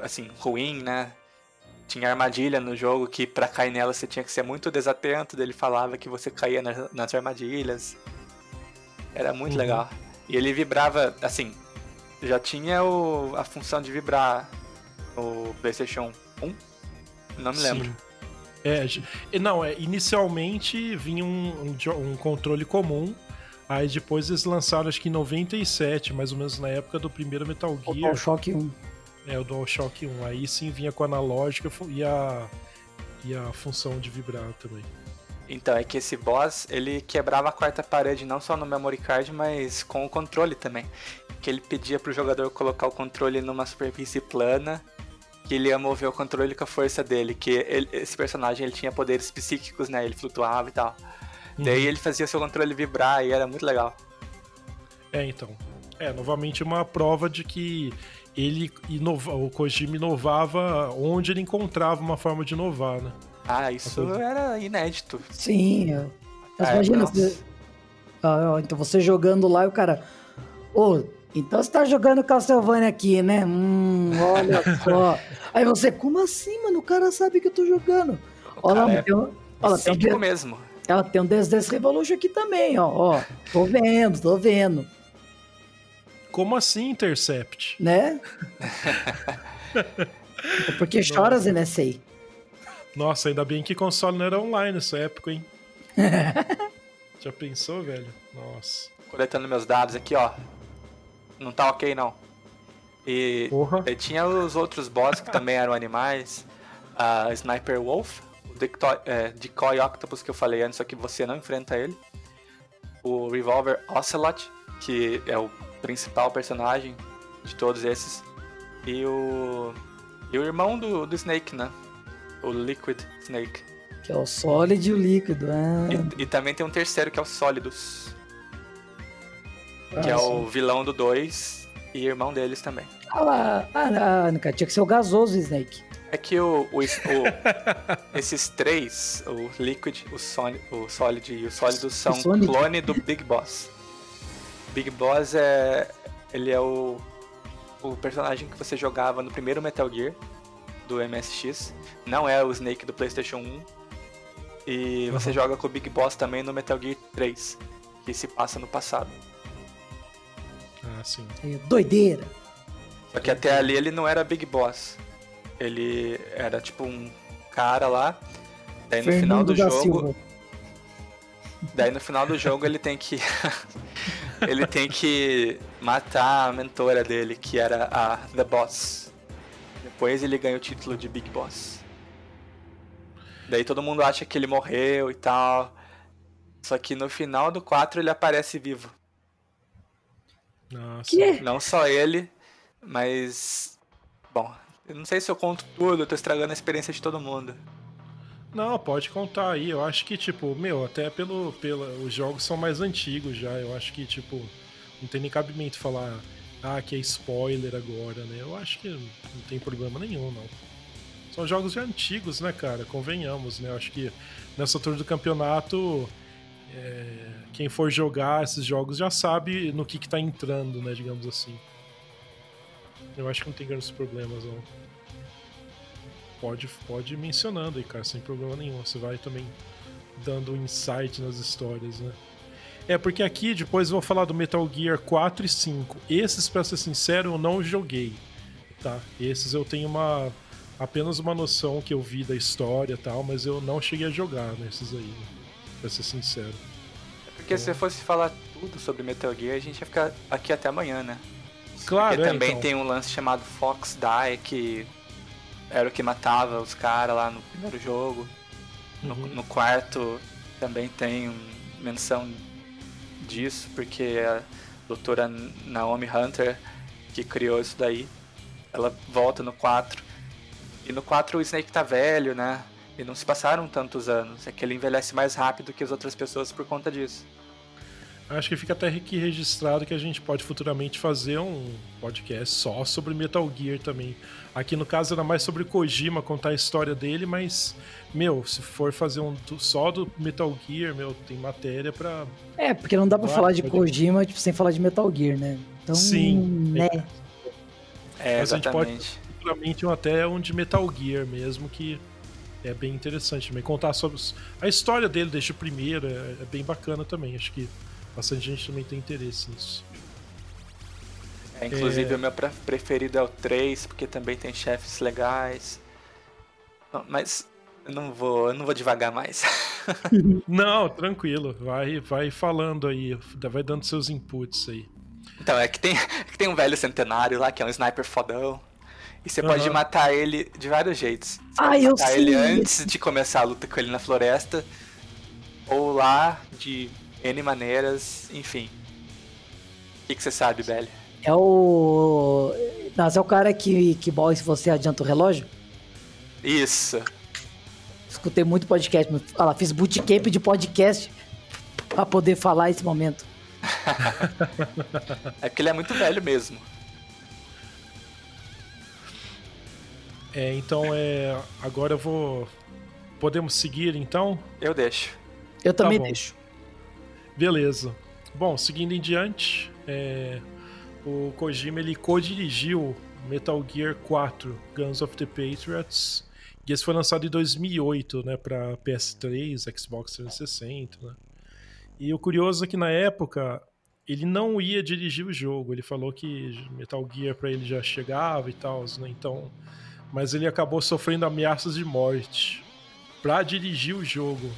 assim, ruim, né? Tinha armadilha no jogo que pra cair nela você tinha que ser muito desatento. Ele falava que você caía nas, nas armadilhas. Era muito uhum. legal. E ele vibrava, assim, já tinha o, a função de vibrar no PlayStation 1 não me lembro. Sim. É, não, é, inicialmente vinha um, um, um, controle comum, aí depois eles lançaram acho que em 97, mais ou menos na época do primeiro Metal Gear. O DualShock 1. É, o DualShock 1. Aí sim vinha com a analógica e a, e a função de vibrar também. Então, é que esse boss, ele quebrava a quarta parede não só no memory card, mas com o controle também. Que ele pedia pro jogador colocar o controle numa superfície plana que ele ia mover o controle com a força dele, que ele, esse personagem ele tinha poderes psíquicos, né? Ele flutuava e tal. Uhum. Daí ele fazia seu controle vibrar e era muito legal. É, então. É, novamente uma prova de que ele inova, o Kojima inovava onde ele encontrava uma forma de inovar, né? Ah, isso era inédito. Sim. É. Mas é, imagina, você... ah, então você jogando lá e o cara. Ô, oh, então você tá jogando Castlevania aqui, né? Hum, olha só. Aí você, como assim, mano? O cara sabe que eu tô jogando. Olha lá, é tem um, olha, tem um mesmo. Ela tem um Dance Dance Revolution aqui também, ó. ó. Tô vendo, tô vendo. Como assim, Intercept? Né? Porque Nossa. chora, Zenessei. Nossa, ainda bem que console não era online nessa época, hein? Já pensou, velho? Nossa. Coletando meus dados aqui, ó não tá ok não. E, e tinha os outros boss que também eram animais. A Sniper Wolf, o Decoy, é, Decoy Octopus que eu falei antes, só que você não enfrenta ele. O Revolver Ocelot, que é o principal personagem de todos esses. E o. E o irmão do, do Snake, né? O Liquid Snake. Que é o Solid e o Líquido. Ah. E, e, também tem um terceiro que é o Sólidos que é o vilão do 2 e irmão deles também. Ah ah, ah, tinha que ser o gasoso Snake. É que o, o, o esses três, o Liquid, o, Son, o Solid e o Sólido são o clone do Big Boss. Big Boss é. Ele é o, o personagem que você jogava no primeiro Metal Gear do MSX. Não é o Snake do PlayStation 1. E uhum. você joga com o Big Boss também no Metal Gear 3, que se passa no passado. Ah, sim. É, doideira. Só que até ali ele não era Big Boss. Ele era tipo um cara lá. Daí no Fernando final do jogo. Silva. Daí no final do jogo ele tem que. ele tem que matar a mentora dele, que era a The Boss. Depois ele ganha o título de Big Boss. Daí todo mundo acha que ele morreu e tal. Só que no final do 4 ele aparece vivo. Nossa. Que? Não só ele, mas. Bom, eu não sei se eu conto tudo, eu tô estragando a experiência de todo mundo. Não, pode contar aí. Eu acho que, tipo, meu, até pelo, pela, os jogos são mais antigos já. Eu acho que, tipo, não tem nem cabimento falar, ah, que é spoiler agora, né? Eu acho que não tem problema nenhum, não. São jogos já antigos, né, cara? Convenhamos, né? Eu acho que nessa altura do campeonato, é, quem for jogar esses jogos já sabe no que, que tá entrando, né? Digamos assim. Eu acho que não tem grandes problemas, não. Pode, pode ir mencionando aí, cara, sem problema nenhum. Você vai também dando insight nas histórias, né? É, porque aqui depois eu vou falar do Metal Gear 4 e 5. Esses, pra ser sincero, eu não joguei. Tá? Esses eu tenho uma. apenas uma noção que eu vi da história e tal, mas eu não cheguei a jogar nesses aí, pra ser sincero. É porque então... se fosse falar tudo sobre Metal Gear, a gente ia ficar aqui até amanhã, né? Claro, Porque é, também então. tem um lance chamado Fox Die, que era o que matava os caras lá no primeiro jogo. No, uhum. no, quarto também tem menção disso, porque a doutora Naomi Hunter, que criou isso daí, ela volta no 4. E no 4 o Snake tá velho, né? E não se passaram tantos anos. É que ele envelhece mais rápido que as outras pessoas por conta disso. Acho que fica até aqui registrado que a gente pode futuramente fazer um podcast só sobre Metal Gear também. Aqui no caso era mais sobre Kojima, contar a história dele, mas, meu, se for fazer um só do Metal Gear, meu, tem matéria pra. É, porque não dá pra falar de Kojima tipo, sem falar de Metal Gear, né? Então, Sim. Né? É, mas exatamente. a gente pode futuramente até um de Metal Gear mesmo, que é bem interessante também. Contar sobre a história dele desde o primeiro é, é bem bacana também. Acho que Bastante gente também tem interesse nisso. É, inclusive é... o meu preferido é o 3, porque também tem chefes legais. Mas eu não vou, eu não vou devagar mais. não, tranquilo. Vai, vai falando aí, vai dando seus inputs aí. Então, é que tem, é que tem um velho centenário lá que é um sniper fodão. E você uhum. pode matar ele de vários jeitos. Você ah, pode eu matar sei. ele antes de começar a luta com ele na floresta. Ou lá de N maneiras, enfim. O que, que você sabe, Belly? É o. Mas é o cara que, que morre se você adianta o relógio? Isso. Escutei muito podcast, olha lá, fiz bootcamp de podcast pra poder falar esse momento. é porque ele é muito velho mesmo. É, então é. Agora eu vou. Podemos seguir então? Eu deixo. Eu também tá deixo. Beleza. Bom, seguindo em diante, é, o Kojima ele co-dirigiu Metal Gear 4 Guns of the Patriots. E esse foi lançado em 2008, né, para PS3, Xbox 360, né? E o curioso é que na época ele não ia dirigir o jogo. Ele falou que Metal Gear para ele já chegava e tal, né? Então, mas ele acabou sofrendo ameaças de morte para dirigir o jogo.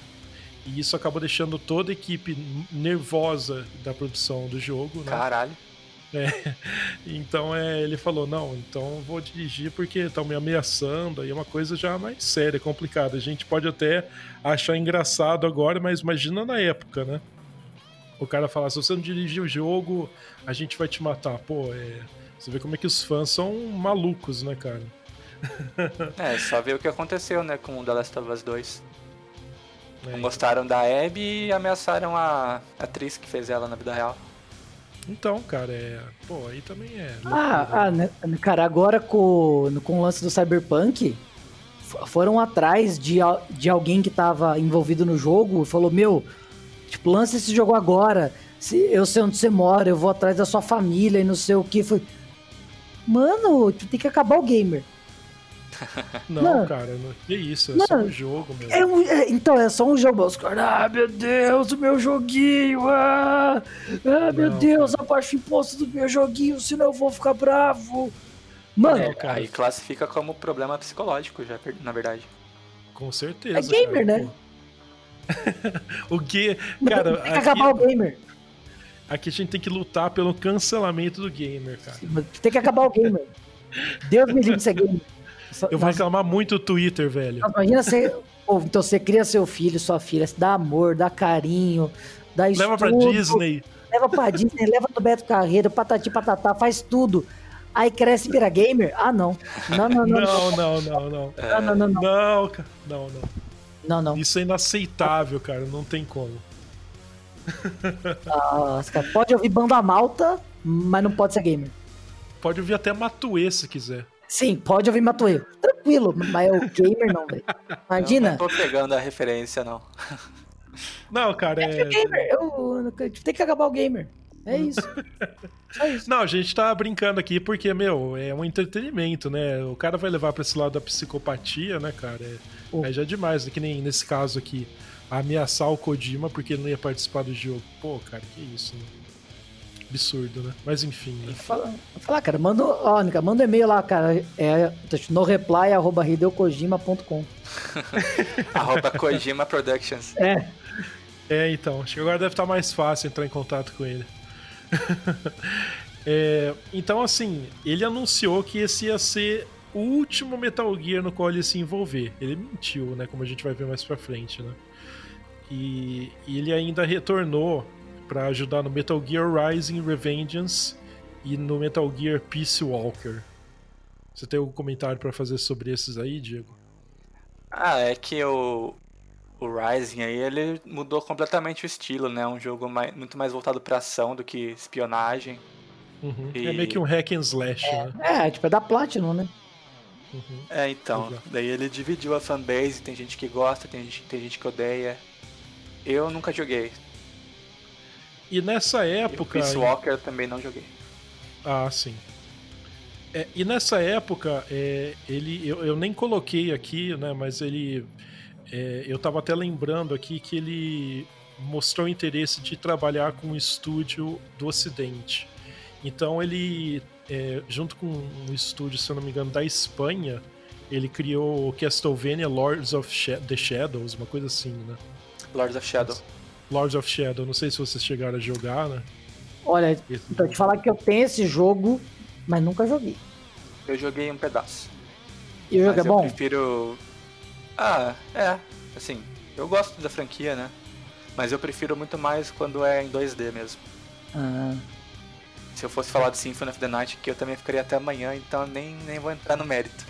E isso acabou deixando toda a equipe nervosa da produção do jogo. Né? Caralho. É, então é, ele falou: não, então vou dirigir porque estão me ameaçando. Aí é uma coisa já mais séria, complicada. A gente pode até achar engraçado agora, mas imagina na época, né? O cara falar: se você não dirigir o jogo, a gente vai te matar. Pô, é, você vê como é que os fãs são malucos, né, cara? É, só ver o que aconteceu, né, com o The Last of Us 2. É. Não gostaram da Abby e ameaçaram a atriz que fez ela na vida real. Então, cara, é. Pô, aí também é. Ah, ah né, cara, agora com, com o lance do Cyberpunk, foram atrás de, de alguém que tava envolvido no jogo e falou: Meu, tipo, lança esse jogo agora. Se, eu sei onde você mora, eu vou atrás da sua família e não sei o que. Foi. Mano, tu tem que acabar o gamer. Não, não, cara, não, que isso, é não, só um jogo, meu. É um, é, então, é só um jogo. Os caras, ah, meu Deus, o meu joguinho, ah, ah meu não, Deus, cara. abaixa o imposto do meu joguinho, senão eu vou ficar bravo. Mano, é, cara, aí classifica como problema psicológico, já, na verdade. Com certeza. É gamer, cara, né? o que. Cara, tem que aqui, acabar o gamer. Aqui a gente tem que lutar pelo cancelamento do gamer, cara. Tem que acabar o gamer. Deus me livre de ser gamer. Eu vou reclamar muito do Twitter, velho. Imagina você. então você cria seu filho, sua filha, dá amor, dá carinho, dá estudo. Leva pra Disney. Leva pra Disney, leva do Beto Carreiro, patati patatá, faz tudo. Aí cresce e vira gamer? Ah, não. Não, não, não. Não, não, não, não. Não, não, não. Não, não, não. não. Não, não. Isso é inaceitável, cara. Não tem como. Nossa, cara, pode ouvir banda malta, mas não pode ser gamer. Pode ouvir até Matuê se quiser. Sim, pode ouvir Matuê. Tranquilo, mas o gamer não, velho. Imagina. Eu não tô pegando a referência, não. Não, cara, é. é... Gamer, eu, tem que acabar o gamer. É isso. Só isso. Não, a gente tá brincando aqui porque, meu, é um entretenimento, né? O cara vai levar pra esse lado da psicopatia, né, cara? É, oh. é já demais, que nem nesse caso aqui ameaçar o Kojima porque ele não ia participar do jogo. Pô, cara, que isso, né? Absurdo, né? Mas enfim. Né? Fala, fala, cara, manda, ó, manda um e-mail lá, cara. É no reply arroba hideokojima.com. arroba Kojima Productions. É. É, então. Acho que agora deve estar mais fácil entrar em contato com ele. é, então, assim, ele anunciou que esse ia ser o último Metal Gear no qual ele ia se envolver. Ele mentiu, né? Como a gente vai ver mais pra frente, né? E, e ele ainda retornou para ajudar no Metal Gear Rising Revengeance e no Metal Gear Peace Walker. Você tem algum comentário para fazer sobre esses aí, Diego? Ah, é que o, o Rising aí, ele mudou completamente o estilo, né? Um jogo mais, muito mais voltado pra ação do que espionagem. Uhum. E... É meio que um hack and slash, é, né? É, tipo, é da Platinum, né? Uhum. É, então. Exato. Daí ele dividiu a fanbase, tem gente que gosta, tem gente, tem gente que odeia. Eu nunca joguei. E nessa época. E o Peace Walker também não joguei. Ah, sim. É, e nessa época, é, ele, eu, eu, nem coloquei aqui, né? Mas ele. É, eu estava até lembrando aqui que ele mostrou interesse de trabalhar com um estúdio do Ocidente. Então ele, é, junto com um estúdio, se eu não me engano, da Espanha, ele criou Castlevania Lords of the Shadows, uma coisa assim, né? Lords of Shadow. Lords of Shadow, não sei se vocês chegaram a jogar, né? Olha, então te falar que eu tenho esse jogo, mas nunca joguei. Eu joguei um pedaço. E o jogo é bom? Eu prefiro. Ah, é. Assim, eu gosto da franquia, né? Mas eu prefiro muito mais quando é em 2D mesmo. Ah. Se eu fosse falar de Symphony of the Night, que eu também ficaria até amanhã, então nem, nem vou entrar no mérito.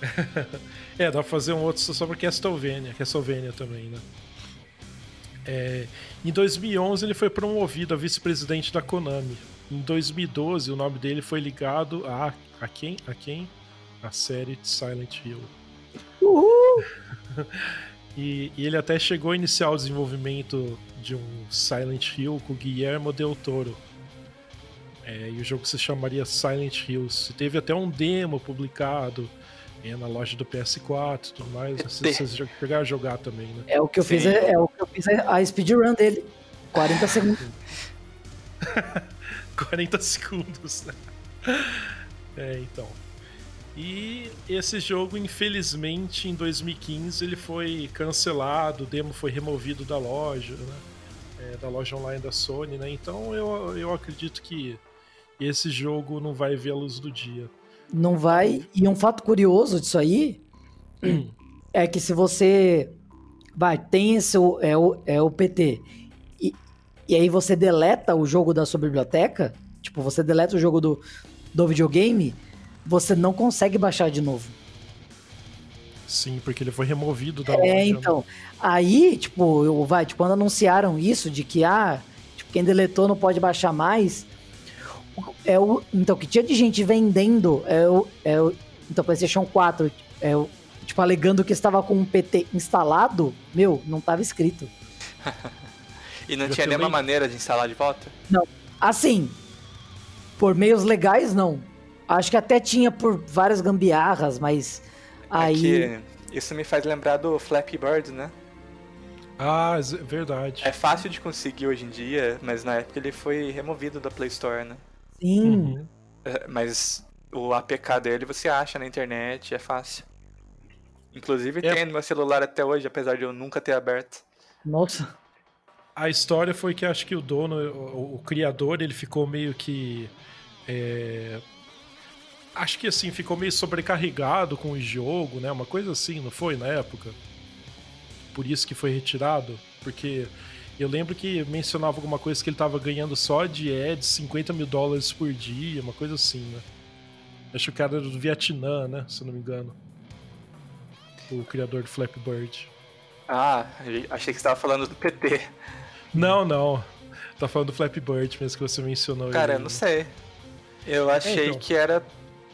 é, dá pra fazer um outro só pra Castlevania, Castlevania também, né? É, em 2011 ele foi promovido a vice-presidente da Konami. Em 2012 o nome dele foi ligado a a quem? A quem? A série de Silent Hill. Uhul! e, e, ele até chegou a iniciar o desenvolvimento de um Silent Hill com Guillermo del Toro. É, e o jogo se chamaria Silent Hills. Teve até um demo publicado é, na loja do PS4 e tudo mais. Se vocês chegaram a jogar também, né? É o que eu fiz, é, é, o fiz a speedrun dele. 40 segundos. 40 segundos, né? É, então. E esse jogo, infelizmente, em 2015 ele foi cancelado, o demo foi removido da loja, né? É, da loja online da Sony, né? Então eu, eu acredito que esse jogo não vai ver a luz do dia. Não vai. E um fato curioso disso aí é que se você vai, tem esse é o, é o PT e, e aí você deleta o jogo da sua biblioteca, tipo, você deleta o jogo do, do videogame, você não consegue baixar de novo. Sim, porque ele foi removido da é, loja. É, então. Aí, tipo, eu, vai, tipo, quando anunciaram isso de que, ah, tipo, quem deletou não pode baixar mais, é o, então, que tinha de gente vendendo é o, é o, então, PlayStation 4, é o, tipo, alegando que estava com um PT instalado, meu, não estava escrito. e não Eu tinha nenhuma maneira de instalar de volta? Não. Assim, por meios legais, não. Acho que até tinha por várias gambiarras, mas é aí. É isso me faz lembrar do Flappy Bird, né? Ah, verdade. É fácil de conseguir hoje em dia, mas na época ele foi removido da Play Store, né? Sim. Uhum. É, mas o APK dele você acha na internet, é fácil. Inclusive é. tem no meu celular até hoje, apesar de eu nunca ter aberto. Nossa. A história foi que acho que o dono, o, o criador, ele ficou meio que. É... Acho que assim, ficou meio sobrecarregado com o jogo, né? Uma coisa assim, não foi na época? Por isso que foi retirado? Porque eu lembro que mencionava alguma coisa que ele tava ganhando só de ads 50 mil dólares por dia, uma coisa assim, né? Acho que o cara era do Vietnã, né? Se eu não me engano. O criador do Flappy Bird. Ah, achei que você tava falando do PT. Não, não. Tá falando do Flappy Bird mesmo que você mencionou. Cara, eu não sei. Eu achei é, então. que era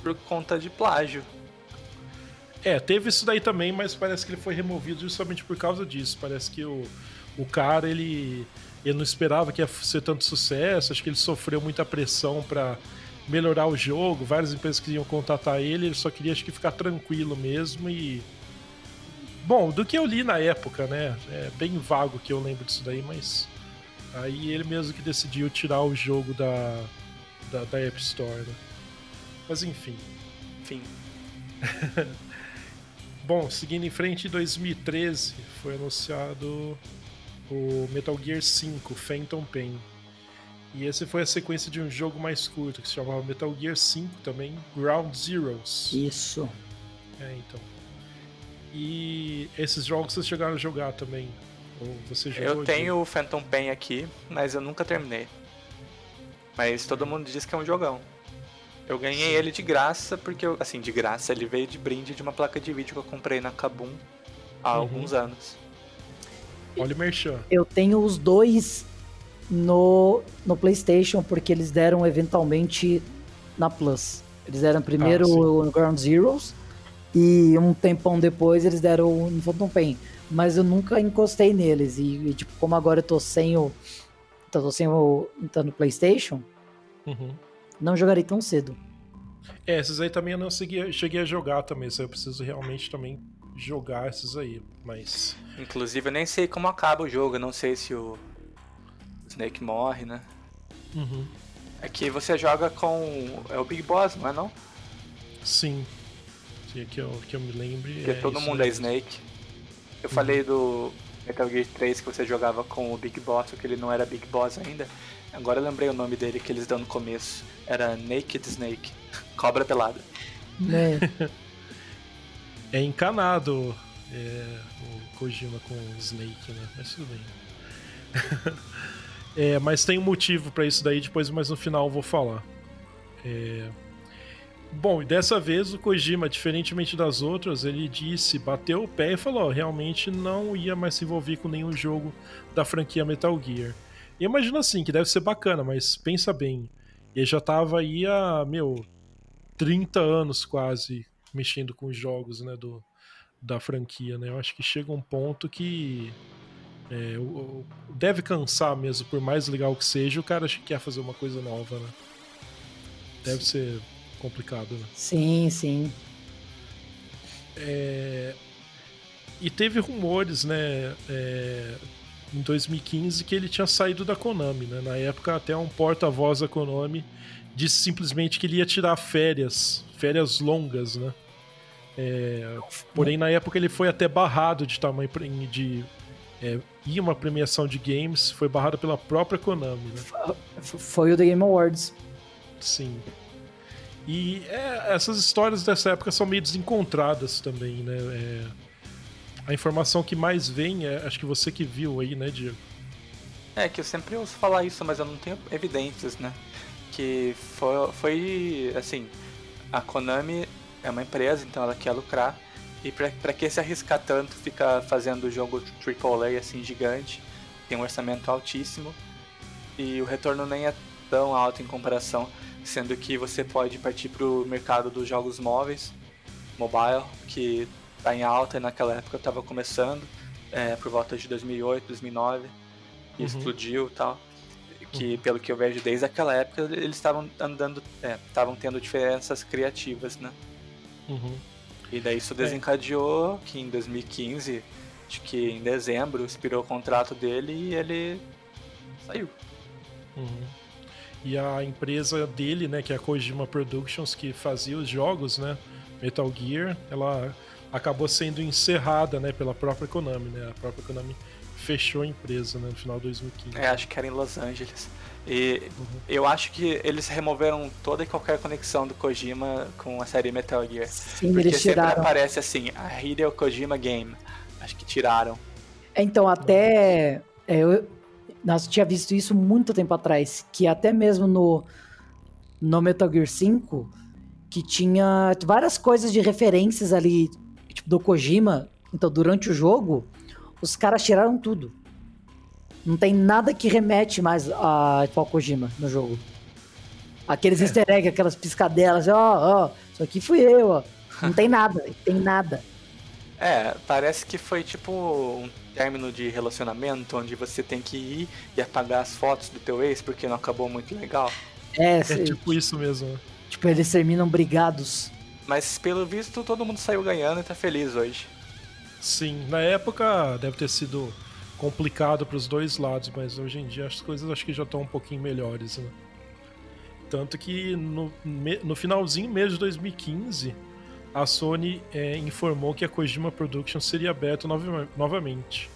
por conta de plágio. É, teve isso daí também, mas parece que ele foi removido justamente por causa disso. Parece que o, o cara, ele, ele não esperava que ia ser tanto sucesso, acho que ele sofreu muita pressão para melhorar o jogo, várias empresas queriam contatar ele, ele só queria acho que ficar tranquilo mesmo e bom, do que eu li na época, né? É bem vago que eu lembro disso daí, mas aí ele mesmo que decidiu tirar o jogo da da, da App Store, né? Mas enfim. Enfim. bom, seguindo em frente, em 2013 foi anunciado o Metal Gear 5 Phantom Pain. E essa foi a sequência de um jogo mais curto que se chamava Metal Gear 5 também, Ground Zeroes. Isso. É, então. E esses jogos vocês chegaram a jogar também? Ou você jogou? Eu tenho o Phantom Pain aqui, mas eu nunca terminei. Mas todo mundo diz que é um jogão. Eu ganhei Sim. ele de graça, porque, eu, assim, de graça, ele veio de brinde de uma placa de vídeo que eu comprei na Kabum há uhum. alguns anos. Olha o Merchan. Eu tenho os dois no, no PlayStation, porque eles deram eventualmente na Plus. Eles deram primeiro ah, o Ground Zeroes e um tempão depois eles deram o Phantom Pain. Mas eu nunca encostei neles. E, e, tipo, como agora eu tô sem o. Tô sem o. Tá no PlayStation, uhum. não jogarei tão cedo. É, esses aí também eu não cheguei, cheguei a jogar também. Isso eu preciso realmente também jogar esses aí, mas. Inclusive eu nem sei como acaba o jogo, eu não sei se o Snake morre, né? Uhum. É que você joga com. É o Big Boss, não é não? Sim. Que eu, que eu me lembre. Porque é todo mundo é Snake. Eu uhum. falei do Metal Gear 3 que você jogava com o Big Boss, que ele não era Big Boss ainda. Agora eu lembrei o nome dele que eles dão no começo. Era Naked Snake. Cobra pelada. É. é encanado é, o Kojima com o Snake, né? Mas tudo bem. é, mas tem um motivo para isso daí, depois, mas no final eu vou falar. É... Bom, e dessa vez o Kojima, diferentemente das outras, ele disse, bateu o pé e falou: realmente não ia mais se envolver com nenhum jogo da franquia Metal Gear. E imagina assim, que deve ser bacana, mas pensa bem. Ele já tava aí há, meu, 30 anos quase mexendo com os jogos, né, do, da franquia, né? Eu acho que chega um ponto que é, deve cansar mesmo, por mais legal que seja, o cara quer fazer uma coisa nova, né? Deve ser complicado, né? Sim, sim. É... E teve rumores, né, é... em 2015 que ele tinha saído da Konami, né? Na época até um porta-voz da Konami disse simplesmente que ele ia tirar férias, férias longas, né? É, porém, na época ele foi até barrado de tamanho de é, ir uma premiação de games, foi barrado pela própria Konami. Né? Foi o The Game Awards. Sim. E é, essas histórias dessa época são meio desencontradas também, né? É, a informação que mais vem é, acho que você que viu aí, né, Diego? É, que eu sempre ouço falar isso, mas eu não tenho evidências, né? Que foi, foi assim, a Konami é uma empresa, então ela quer lucrar. E para que se arriscar tanto, ficar fazendo o jogo AAA assim gigante, tem um orçamento altíssimo e o retorno nem é tão alto em comparação, sendo que você pode partir para o mercado dos jogos móveis, mobile, que está em alta e naquela época estava começando, é, por volta de 2008, 2009, e uhum. explodiu e tal. Que uhum. pelo que eu vejo desde aquela época eles estavam andando, estavam é, tendo diferenças criativas, né? Uhum. E daí isso desencadeou que em 2015, acho que em dezembro, expirou o contrato dele e ele saiu. Uhum. E a empresa dele, né, que é a Kojima Productions, que fazia os jogos, né, Metal Gear, ela acabou sendo encerrada, né, pela própria Konami, né? A própria Konami fechou a empresa, né, no final de 2015. É, acho que era em Los Angeles. E uhum. eu acho que eles removeram toda e qualquer conexão do Kojima com a série Metal Gear. Sim, porque eles tiraram. sempre aparece assim, a Hideo Kojima Game. Acho que tiraram. É, então, até. É, eu, nós tinha visto isso muito tempo atrás, que até mesmo no, no Metal Gear 5, que tinha várias coisas de referências ali, tipo, do Kojima. Então, durante o jogo, os caras tiraram tudo. Não tem nada que remete mais a, tipo, ao Kojima no jogo. Aqueles é. easter eggs, aquelas piscadelas, ó, ó, isso aqui fui eu, ó. Não tem nada, tem nada. É, parece que foi tipo um término de relacionamento onde você tem que ir e apagar as fotos do teu ex porque não acabou muito legal. É, é tipo isso mesmo. Tipo, eles terminam brigados. Mas pelo visto todo mundo saiu ganhando e tá feliz hoje. Sim, na época deve ter sido complicado para os dois lados, mas hoje em dia as coisas acho que já estão um pouquinho melhores, né? Tanto que no, no finalzinho mesmo de 2015, a Sony é, informou que a Kojima Productions seria aberta nov novamente.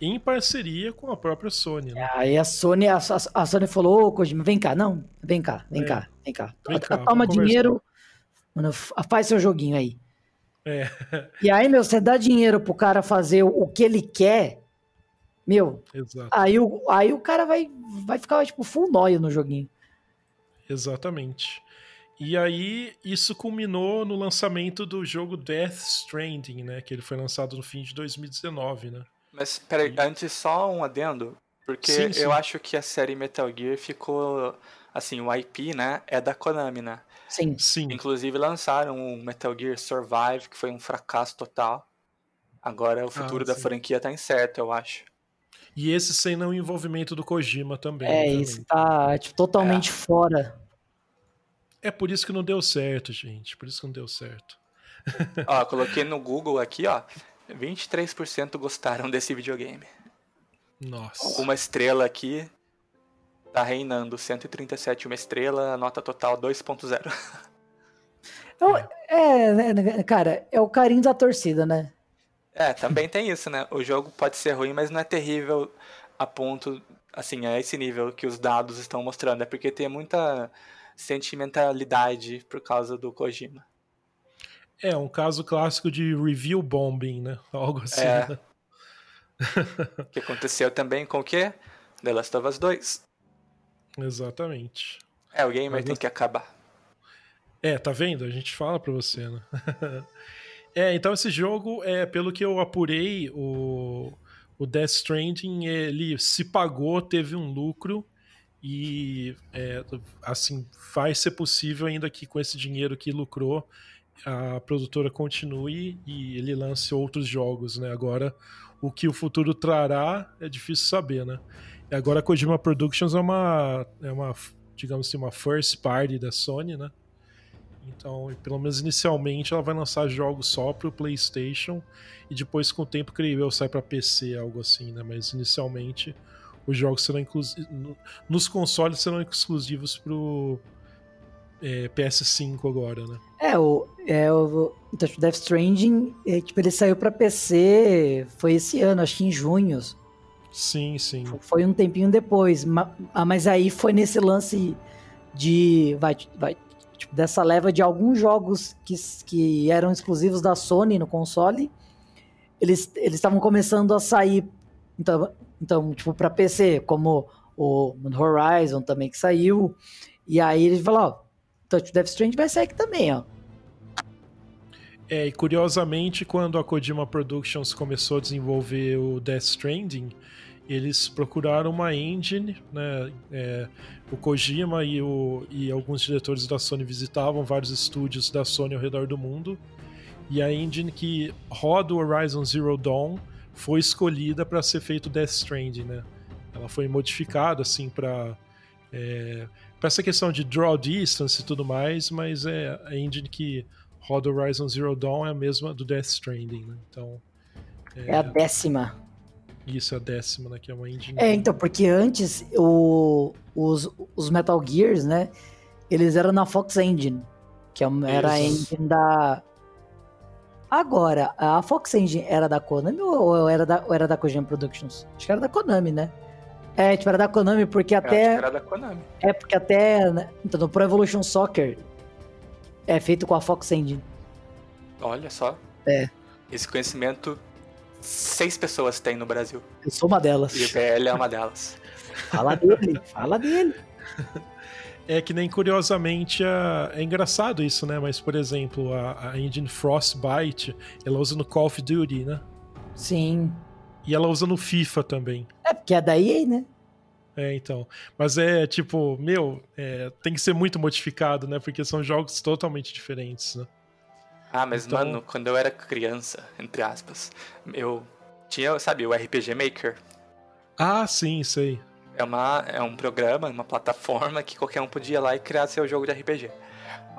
Em parceria com a própria Sony. Né? Aí a Sony, a, a, Sony falou, ô Kojima, vem cá, não, vem cá, vem é. cá, vem cá. Vem cá Toma dinheiro, mano, faz seu joguinho aí. É. E aí, meu, você dá dinheiro pro cara fazer o que ele quer, meu, Exato. aí o, aí o cara vai, vai ficar, tipo, full nóia no joguinho. Exatamente. E aí, isso culminou no lançamento do jogo Death Stranding, né? Que ele foi lançado no fim de 2019, né? Mas, peraí, e... antes só um adendo. Porque sim, sim. eu acho que a série Metal Gear ficou... Assim, o IP, né? É da Konami, né? Sim. sim. Inclusive lançaram o Metal Gear Survive, que foi um fracasso total. Agora o futuro ah, da franquia tá incerto, eu acho. E esse sem o envolvimento do Kojima também. É, isso tá tipo, totalmente é. fora. É por isso que não deu certo, gente. Por isso que não deu certo. ó, coloquei no Google aqui, ó. 23% gostaram desse videogame. Nossa. Uma estrela aqui tá reinando. 137 uma estrela, nota total 2.0. Então, é, né, cara, é o carinho da torcida, né? É, também tem isso, né? O jogo pode ser ruim, mas não é terrível a ponto, assim, a esse nível que os dados estão mostrando. É porque tem muita sentimentalidade por causa do Kojima. É, um caso clássico de review bombing, né? Algo assim. É. Né? que aconteceu também com o quê? The Last of Us 2. Exatamente. É, o gamer Mas tem que acabar. É, tá vendo? A gente fala pra você, né? É, então esse jogo, é, pelo que eu apurei, o, o Death Stranding, ele se pagou, teve um lucro e é, assim vai ser possível ainda que com esse dinheiro que lucrou a produtora continue e ele lance outros jogos, né? Agora o que o futuro trará é difícil saber, né? E agora a Kojima Productions é uma é uma digamos assim uma first party da Sony, né? Então, pelo menos inicialmente, ela vai lançar jogos só para o PlayStation e depois, com o tempo, creio eu, sai para PC, algo assim, né? Mas inicialmente, os jogos serão inclusivos. Nos consoles serão exclusivos pro é, PS5 agora, né? É, o, é, o Death Stranding, é, tipo, ele saiu para PC, foi esse ano, acho que em junho. Sim, sim. Foi um tempinho depois, ah, mas aí foi nesse lance de. Vai, vai tipo, dessa leva de alguns jogos que, que eram exclusivos da Sony no console, eles estavam começando a sair, então, então tipo, para PC, como o Horizon também que saiu, e aí eles falaram, ó, Touch Death Strange vai sair aqui também, ó. É, e curiosamente, quando a Kojima Productions começou a desenvolver o Death Stranding, eles procuraram uma engine, né? É, o Kojima e, o, e alguns diretores da Sony visitavam vários estúdios da Sony ao redor do mundo. E a engine que roda o Horizon Zero Dawn foi escolhida para ser feito Death Stranding, né? Ela foi modificada assim para é, para essa questão de draw distance e tudo mais, mas é a engine que roda Horizon Zero Dawn é a mesma do Death Stranding, né? Então é, é a décima. Isso, a décima, né? Que é uma engine. É, então, porque antes o, os, os Metal Gears, né? Eles eram na Fox Engine, que é era Isso. a engine da. Agora, a Fox Engine era da Konami ou era da, ou era da Kojima Productions? Acho que era da Konami, né? É, tipo, era da Konami porque até. era da Konami. É, porque até. Né? Então, no Pro Evolution Soccer é feito com a Fox Engine. Olha só. É. Esse conhecimento seis pessoas têm no Brasil. Eu sou uma delas. E o PL é uma delas. fala dele, fala dele. É que nem curiosamente a... é engraçado isso, né? Mas, por exemplo, a, a engine Frostbite, ela usa no Call of Duty, né? Sim. E ela usa no FIFA também. É, porque é da EA, né? É, então. Mas é tipo, meu, é, tem que ser muito modificado, né? Porque são jogos totalmente diferentes, né? Ah, mas então... mano, quando eu era criança, entre aspas, eu tinha, sabe, o RPG Maker. Ah, sim, sei. É, uma, é um programa, uma plataforma que qualquer um podia ir lá e criar seu jogo de RPG.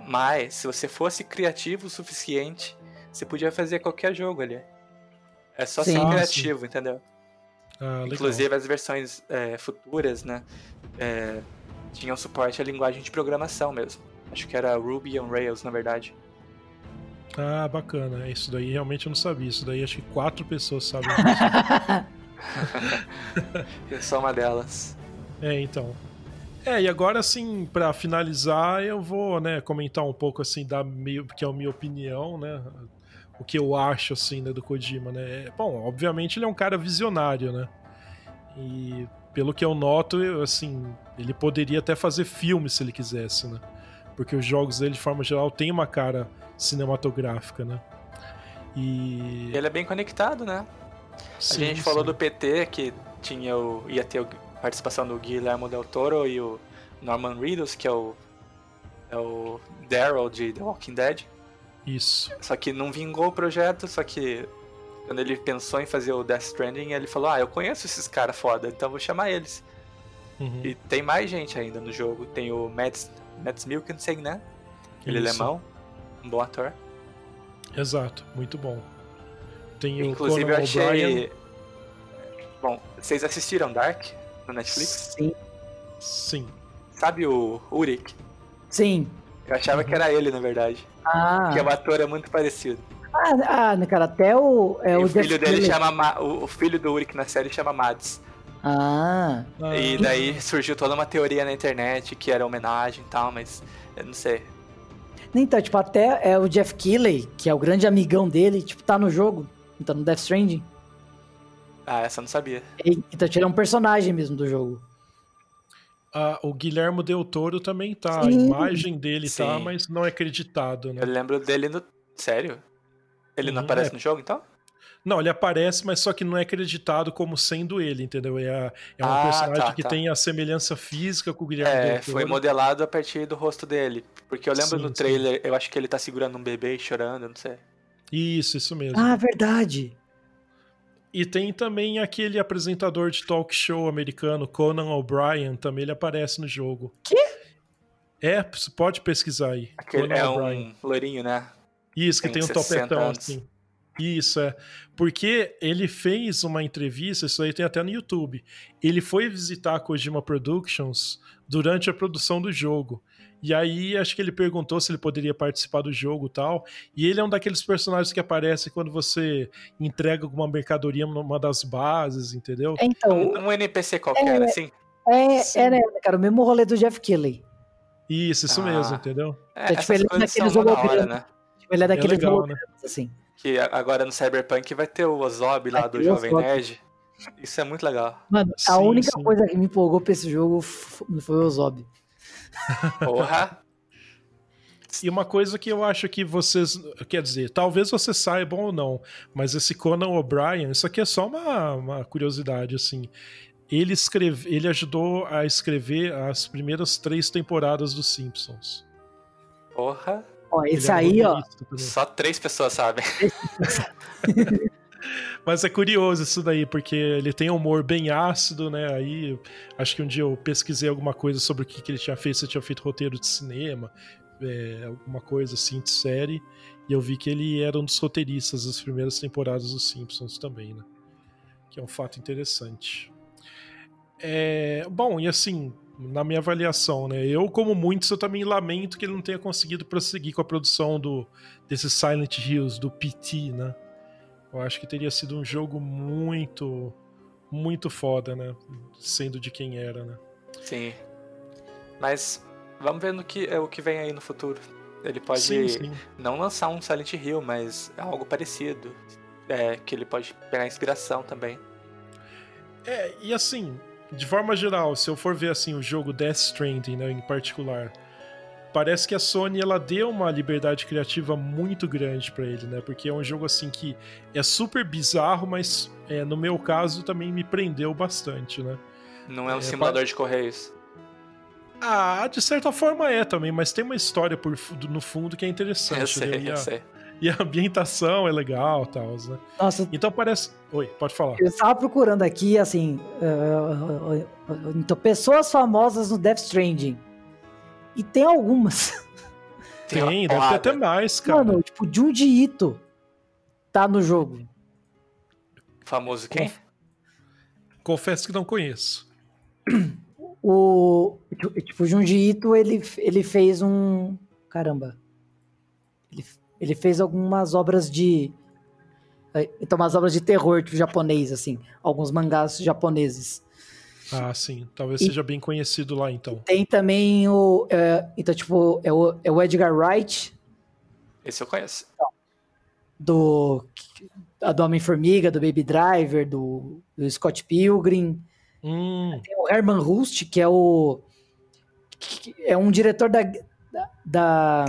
Mas, se você fosse criativo o suficiente, você podia fazer qualquer jogo ali. É só sim. ser criativo, sim. entendeu? Ah, Inclusive as versões é, futuras, né? É, tinham suporte à linguagem de programação mesmo. Acho que era Ruby on Rails, na verdade. Ah, bacana. Isso daí realmente eu não sabia. Isso daí acho que quatro pessoas sabem. eu sou uma delas. É, então. É, e agora assim, para finalizar, eu vou, né, comentar um pouco assim da meio que é a minha opinião, né? O que eu acho assim, né, do Kojima, né? É, bom, obviamente ele é um cara visionário, né? E pelo que eu noto, eu, assim, ele poderia até fazer filme se ele quisesse, né? Porque os jogos dele de forma geral têm uma cara cinematográfica, né? E ele é bem conectado, né? Sim, a gente sim. falou do PT que tinha o, ia ter a participação do Guillermo del Toro e o Norman Reedus, que é o é o Daryl de The Walking Dead. Isso. Só que não vingou o projeto, só que quando ele pensou em fazer o Death Stranding, ele falou: "Ah, eu conheço esses caras foda, então vou chamar eles". Uhum. E tem mais gente ainda no jogo. Tem o Mads, Mads Mikkelsen, né? Ele é alemão. Um bom ator. Exato, muito bom. Tem Inclusive, eu achei. Bom, vocês assistiram Dark no Netflix? Sim. Sim. Sabe o Uric? Sim. Eu achava uhum. que era ele, na verdade. Ah. Porque o ator é muito parecido. Ah, ah cara, até o. É o, o filho dele chama. O filho do Uric na série chama Mads. Ah. E daí surgiu toda uma teoria na internet que era homenagem e tal, mas eu não sei. Então, tipo, até é o Jeff Keighley, que é o grande amigão dele, tipo, tá no jogo. Então, no Death Stranding. Ah, essa eu não sabia. Então, ele é um personagem mesmo do jogo. Ah, o Guilhermo Del Toro também tá. Sim. A imagem dele tá, Sim. tá, mas não é acreditado, né? Eu lembro dele no. Sério? Ele não uhum, aparece é... no jogo, então? Não, ele aparece, mas só que não é acreditado como sendo ele, entendeu? É, é um ah, personagem tá, que tá. tem a semelhança física com o Guilherme É, Del foi modelado a partir do rosto dele. Porque eu lembro sim, no trailer, sim. eu acho que ele tá segurando um bebê e chorando, não sei. Isso, isso mesmo. Ah, verdade. E tem também aquele apresentador de talk show americano, Conan O'Brien, também ele aparece no jogo. Que? É, pode pesquisar aí. Aquele Conan é um loirinho, né? Isso, que tem, tem um topetão assim. Isso, é. Porque ele fez uma entrevista, isso aí tem até no YouTube. Ele foi visitar a Kojima Productions durante a produção do jogo. E aí, acho que ele perguntou se ele poderia participar do jogo e tal. E ele é um daqueles personagens que aparece quando você entrega alguma mercadoria numa das bases, entendeu? Então, um, um NPC qualquer, é, assim. É, é, né, cara, o mesmo rolê do Jeff Keighley. Isso, isso ah, mesmo, entendeu? É, então, tipo, ele é daqueles hologramas. Né? Tipo, ele é daqueles é legal, hologramas, né? assim. Que agora no Cyberpunk vai ter o Ozob lá do Jovem Nerd. Isso é muito legal. Mano, a sim, única sim. coisa que me empolgou pra esse jogo foi o Ozob. Porra! E uma coisa que eu acho que vocês. Quer dizer, talvez vocês saibam ou não, mas esse Conan O'Brien, isso aqui é só uma, uma curiosidade, assim. Ele, escreve, ele ajudou a escrever as primeiras três temporadas dos Simpsons. Porra! Ó, esse é aí, ó. Só três pessoas sabem. Mas é curioso isso daí, porque ele tem um humor bem ácido, né? Aí acho que um dia eu pesquisei alguma coisa sobre o que, que ele tinha feito, se tinha feito roteiro de cinema, é, alguma coisa assim de série. E eu vi que ele era um dos roteiristas das primeiras temporadas dos Simpsons também, né? Que é um fato interessante. É, bom, e assim, na minha avaliação, né? Eu, como muitos, eu também lamento que ele não tenha conseguido prosseguir com a produção do, desse Silent Hills, do PT, né? Eu acho que teria sido um jogo muito, muito foda, né? Sendo de quem era, né? Sim. Mas vamos ver no que, é o que vem aí no futuro. Ele pode sim, sim. não lançar um Silent Hill, mas algo parecido. É, que ele pode pegar inspiração também. É, e assim, de forma geral, se eu for ver assim o jogo Death Stranding, né, em particular, parece que a Sony ela deu uma liberdade criativa muito grande para ele, né? Porque é um jogo assim que é super bizarro, mas é, no meu caso também me prendeu bastante, né? Não é um é, simulador de correios. Ah, de certa forma é também, mas tem uma história por, no fundo que é interessante. Eu sei, né? eu sei e a ambientação é legal tal, né? Nossa. Então parece. Oi, pode falar. Eu estava procurando aqui, assim. Uh, uh, uh, então, pessoas famosas no Death Stranding. E tem algumas. Tem, deve ter até mais, cara. Mano, tipo, Junji Ito tá no jogo. Famoso quem? Confesso que não conheço. O. Tipo, Junji Ito, ele, ele fez um. Caramba. Ele ele fez algumas obras de. É, então, umas obras de terror tipo, japonês, assim. Alguns mangás japoneses. Ah, sim. Talvez e, seja bem conhecido lá, então. Tem também o. É, então, tipo, é o, é o Edgar Wright. Esse eu conheço. Do. Do Homem-Formiga, do Baby Driver, do, do Scott Pilgrim. Hum. Tem o Herman Rust, que é o. Que é um diretor da, da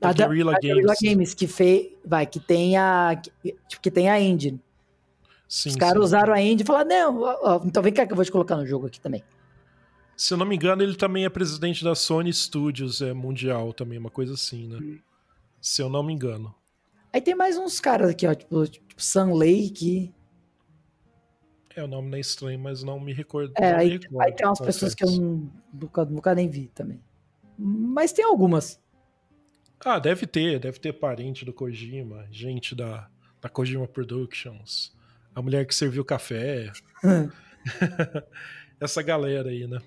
da, Guerrilla, da, Games. Guerrilla Games que fez, vai, que tem a que, tipo, que tem a engine. Sim, Os caras usaram a engine e falaram, não, ó, ó, então vem cá que eu vou te colocar no jogo aqui também. Se eu não me engano, ele também é presidente da Sony Studios é, Mundial também, uma coisa assim, né? Hum. Se eu não me engano. Aí tem mais uns caras aqui, ó, tipo, tipo Sun Lake. É, o nome não é estranho, mas não me recordo. É, aí, recordo, aí tem umas pessoas que eu nunca, nunca nem vi também. Mas tem algumas. Ah, deve ter, deve ter parente do Kojima, gente da, da Kojima Productions, a mulher que serviu café. Essa galera aí, né?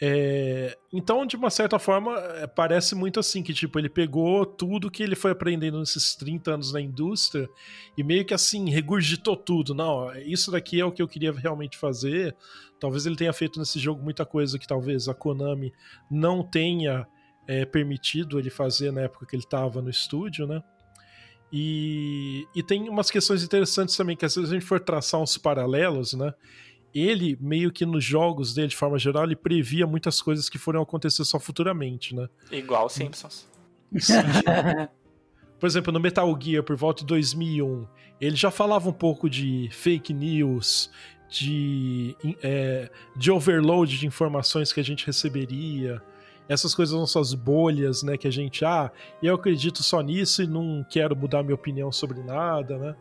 É, então, de uma certa forma, é, parece muito assim, que tipo, ele pegou tudo que ele foi aprendendo nesses 30 anos na indústria e meio que assim, regurgitou tudo. Não, isso daqui é o que eu queria realmente fazer. Talvez ele tenha feito nesse jogo muita coisa que talvez a Konami não tenha é, permitido ele fazer na época que ele estava no estúdio, né? E, e tem umas questões interessantes também, que às vezes a gente for traçar uns paralelos, né? Ele, meio que nos jogos dele, de forma geral, ele previa muitas coisas que foram acontecer só futuramente, né? Igual Simpsons. Por exemplo, no Metal Gear, por volta de 2001, ele já falava um pouco de fake news, de, é, de overload de informações que a gente receberia, essas coisas são suas bolhas, né? Que a gente, ah, eu acredito só nisso e não quero mudar minha opinião sobre nada, né?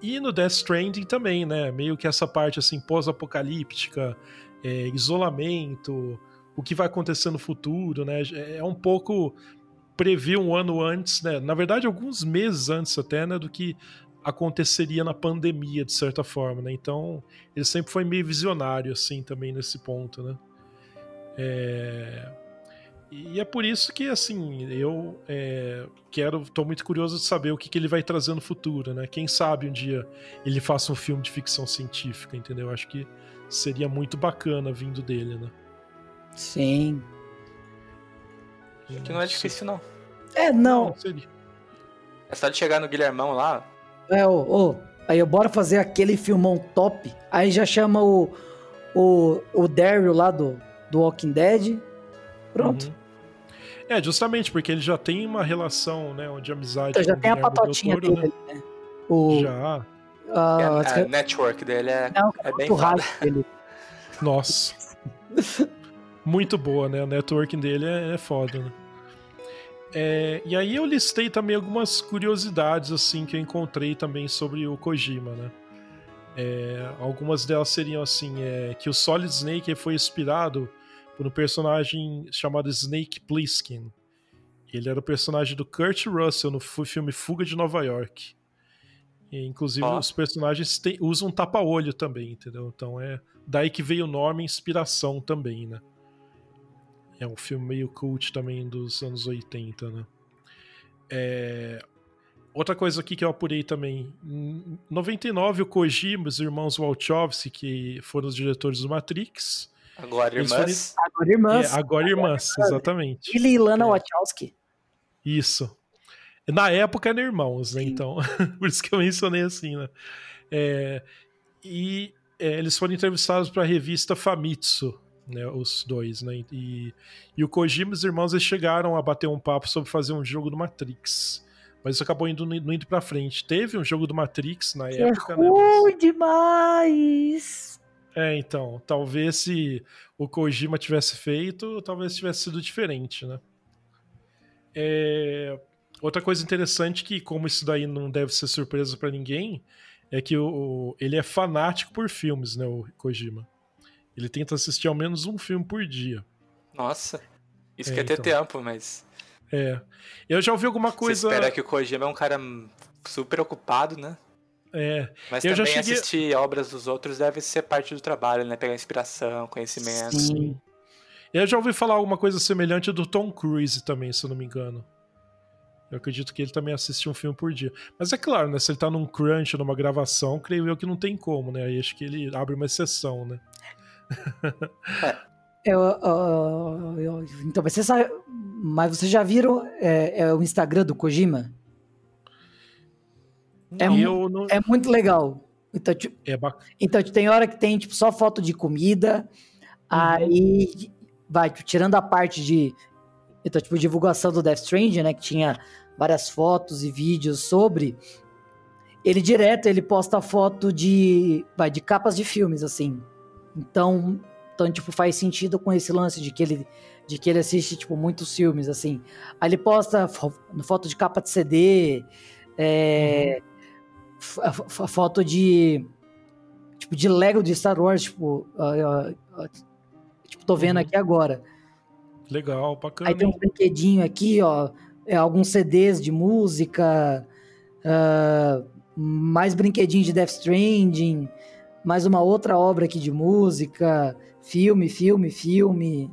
E no Death Stranding também, né? Meio que essa parte assim pós-apocalíptica, é, isolamento, o que vai acontecer no futuro, né? É um pouco prever um ano antes, né? Na verdade, alguns meses antes até, né? Do que aconteceria na pandemia, de certa forma, né? Então, ele sempre foi meio visionário, assim, também nesse ponto, né? É... E é por isso que, assim, eu é, quero, tô muito curioso de saber o que, que ele vai trazer no futuro, né? Quem sabe um dia ele faça um filme de ficção científica, entendeu? Acho que seria muito bacana vindo dele, né? Sim. Acho que não é difícil, não. É, não. não seria. É só de chegar no Guilhermão lá. É, ô, ô, aí eu bora fazer aquele filmão top. Aí já chama o, o, o Daryl lá do, do Walking Dead Pronto. Uhum. É, justamente, porque ele já tem uma relação, né, de amizade. Então, já tem a patotinha Toro, dele, né? né? O... Já. Uh, a, a network dele é, Não, é bem foda. Dele. Nossa. Muito boa, né? O networking dele é, é foda, né? É, e aí eu listei também algumas curiosidades assim que eu encontrei também sobre o Kojima, né? É, algumas delas seriam assim, é, que o Solid Snake foi inspirado por um personagem chamado Snake Plissken. Ele era o personagem do Kurt Russell no filme Fuga de Nova York. E, inclusive, oh. os personagens tem, usam tapa-olho também, entendeu? Então é daí que veio o nome inspiração também, né? É um filme meio cult também dos anos 80, né? É... Outra coisa aqui que eu apurei também. Em 99, o Kojima, os irmãos Wachowski, que foram os diretores do Matrix. Agora irmãs. Foram... Agora irmãs. É, agora irmãs, exatamente. Ele e Lana é. Wachowski. Isso. Na época eram irmãos, né? Sim. Então, por isso que eu mencionei assim, né? É, e é, eles foram entrevistados para a revista Famitsu, né? Os dois, né? E, e o Kojima e os irmãos eles chegaram a bater um papo sobre fazer um jogo do Matrix. Mas isso acabou indo, indo, indo pra frente. Teve um jogo do Matrix na que época, é ruim né? demais! É, então, talvez se o Kojima tivesse feito, talvez tivesse sido diferente, né? É, Outra coisa interessante que, como isso daí não deve ser surpresa para ninguém, é que o, ele é fanático por filmes, né, o Kojima. Ele tenta assistir ao menos um filme por dia. Nossa, isso é, quer ter então. tempo, mas... É. Eu já ouvi alguma coisa... Você espera que o Kojima é um cara super ocupado, né? É. Mas eu também cheguei... assistir obras dos outros deve ser parte do trabalho, né? Pegar inspiração, conhecimento. Sim. Eu já ouvi falar alguma coisa semelhante do Tom Cruise também, se eu não me engano. Eu acredito que ele também assiste um filme por dia. Mas é claro, né? Se ele tá num crunch, numa gravação, creio eu que não tem como, né? Aí acho que ele abre uma exceção, né? É, eu, eu, eu, então, você sabe. Mas vocês já viram é, é o Instagram do Kojima? É, mu não... é muito legal. Então, tipo, é então, tem hora que tem tipo, só foto de comida. Uhum. Aí vai, tipo, tirando a parte de então, tipo, divulgação do Death Stranding, né? Que tinha várias fotos e vídeos sobre. Ele direto, ele posta foto de, vai, de capas de filmes, assim. Então, então, tipo, faz sentido com esse lance de que ele, de que ele assiste, tipo, muitos filmes, assim. Aí ele posta foto de capa de CD, é, uhum. Foto de, tipo, de Lego de Star Wars, tipo, uh, uh, uh, tipo tô vendo uhum. aqui agora. Legal, bacana. Aí tem um brinquedinho aqui, ó, é, alguns CDs de música, uh, mais brinquedinho de Death Stranding, mais uma outra obra aqui de música, filme, filme, filme.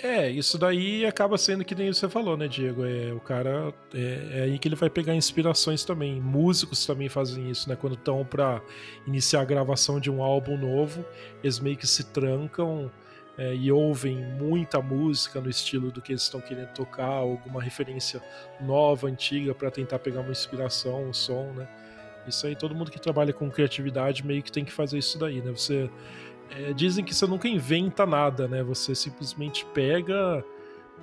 É, isso daí acaba sendo que nem você falou, né, Diego? É, o cara. É, é, aí que ele vai pegar inspirações também. Músicos também fazem isso, né? Quando estão para iniciar a gravação de um álbum novo, eles meio que se trancam é, e ouvem muita música no estilo do que eles estão querendo tocar, alguma referência nova, antiga, para tentar pegar uma inspiração, um som, né? Isso aí, todo mundo que trabalha com criatividade meio que tem que fazer isso daí, né? Você. É, dizem que você nunca inventa nada, né? Você simplesmente pega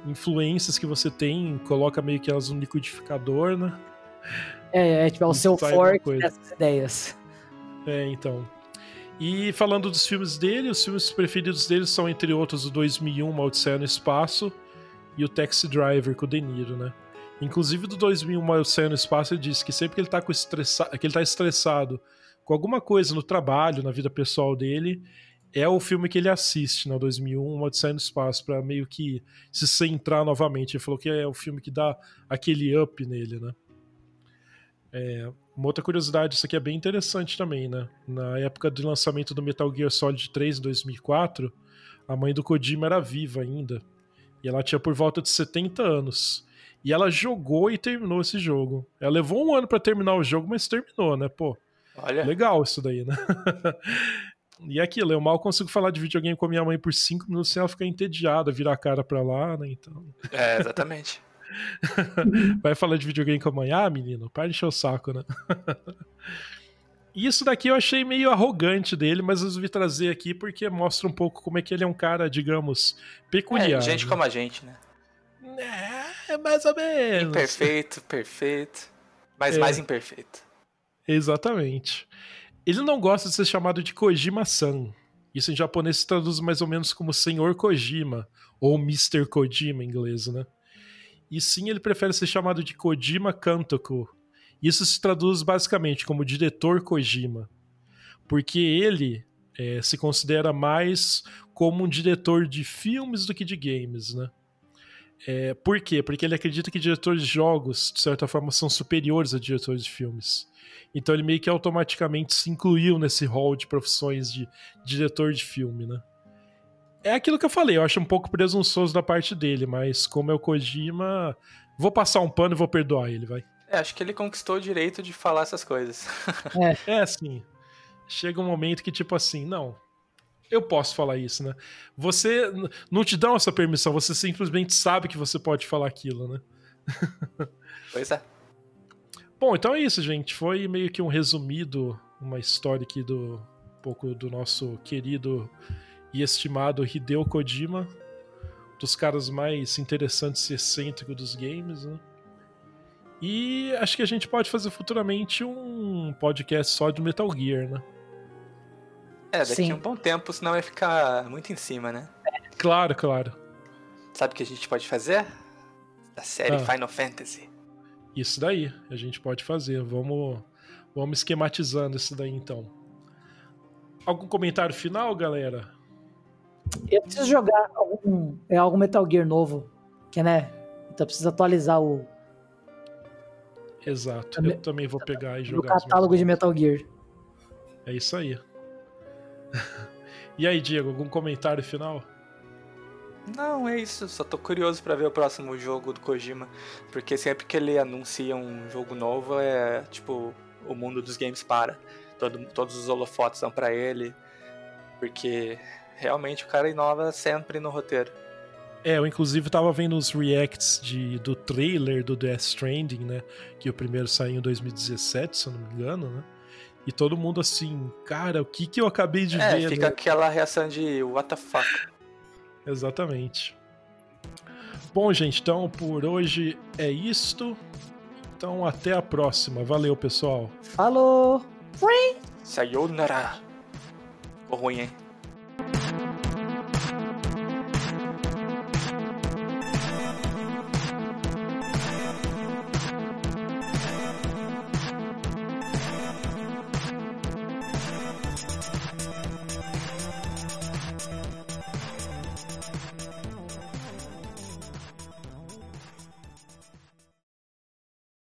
influências que você tem, coloca meio que elas no liquidificador, né? É, é tipo, é o seu forte dessas ideias. É, então. E falando dos filmes dele, os filmes preferidos dele são, entre outros, o 2001, Uma Odisseia no Espaço e o Taxi Driver com o De Niro, né? Inclusive, do 2001, Uma Odisseia no Espaço, ele disse que sempre que ele tá, com estressa... que ele tá estressado com alguma coisa no trabalho, na vida pessoal dele, é o filme que ele assiste, né? 2001, Uma Odisseia no Espaço, para meio que se centrar novamente. Ele falou que é o filme que dá aquele up nele, né? É, uma outra curiosidade, isso aqui é bem interessante também, né? Na época do lançamento do Metal Gear Solid 3 em 2004, a mãe do Kojima era viva ainda. E ela tinha por volta de 70 anos. E ela jogou e terminou esse jogo. Ela levou um ano para terminar o jogo, mas terminou, né? Pô, Olha. legal isso daí, né? e é aquilo, eu mal consigo falar de videogame com a minha mãe por 5 minutos sem ela ficar entediada, virar a cara pra lá, né? Então... É, exatamente. Vai falar de videogame com amanhã, ah, menino? Para de encher o saco, né? Isso daqui eu achei meio arrogante dele, mas eu resolvi trazer aqui porque mostra um pouco como é que ele é um cara, digamos, peculiar. É, gente né? como a gente, né? É, mais ou menos. Imperfeito, perfeito, mas é. mais imperfeito. Exatamente. Ele não gosta de ser chamado de Kojima-san. Isso em japonês se traduz mais ou menos como Senhor Kojima, ou Mr. Kojima em inglês, né? e sim ele prefere ser chamado de Kojima Kantoku. Isso se traduz basicamente como diretor Kojima, porque ele é, se considera mais como um diretor de filmes do que de games, né? É, por quê? Porque ele acredita que diretores de jogos, de certa forma, são superiores a diretores de filmes. Então ele meio que automaticamente se incluiu nesse hall de profissões de diretor de filme, né? É aquilo que eu falei, eu acho um pouco presunçoso da parte dele, mas como é o Kojima, vou passar um pano e vou perdoar ele, vai. É, acho que ele conquistou o direito de falar essas coisas. é, é assim. Chega um momento que, tipo assim, não, eu posso falar isso, né? Você não te dá essa permissão, você simplesmente sabe que você pode falar aquilo, né? Pois é. Bom, então é isso, gente. Foi meio que um resumido, uma história aqui do um pouco do nosso querido e estimado Hideo Kojima, dos caras mais interessantes e excêntricos dos games, né? E acho que a gente pode fazer futuramente um podcast só de Metal Gear, né? É, daqui Sim. a um bom tempo, senão vai ficar muito em cima, né? Claro, claro. Sabe o que a gente pode fazer? Da série ah. Final Fantasy. Isso daí, a gente pode fazer. Vamos, vamos esquematizando isso daí então. Algum comentário final, galera? Eu preciso jogar algum, é, algum Metal Gear novo, que né? Então precisa atualizar o. Exato, eu, eu também vou pegar e jogar. O catálogo de Metal Gear. É isso aí. E aí, Diego, algum comentário final? Não, é isso. Só tô curioso para ver o próximo jogo do Kojima. Porque sempre que ele anuncia um jogo novo, é tipo, o mundo dos games para. Todo, todos os holofotes são para ele. Porque realmente o cara inova sempre no roteiro. É, eu inclusive tava vendo os reacts de, do trailer do Death Stranding, né? Que o primeiro saiu em 2017, se eu não me engano, né? E todo mundo assim, cara, o que que eu acabei de é, ver? Fica né? aquela reação de what the fuck. Exatamente. Bom, gente, então por hoje é isto. Então até a próxima. Valeu, pessoal. Falou! Sayonara. Ficou ruim, hein?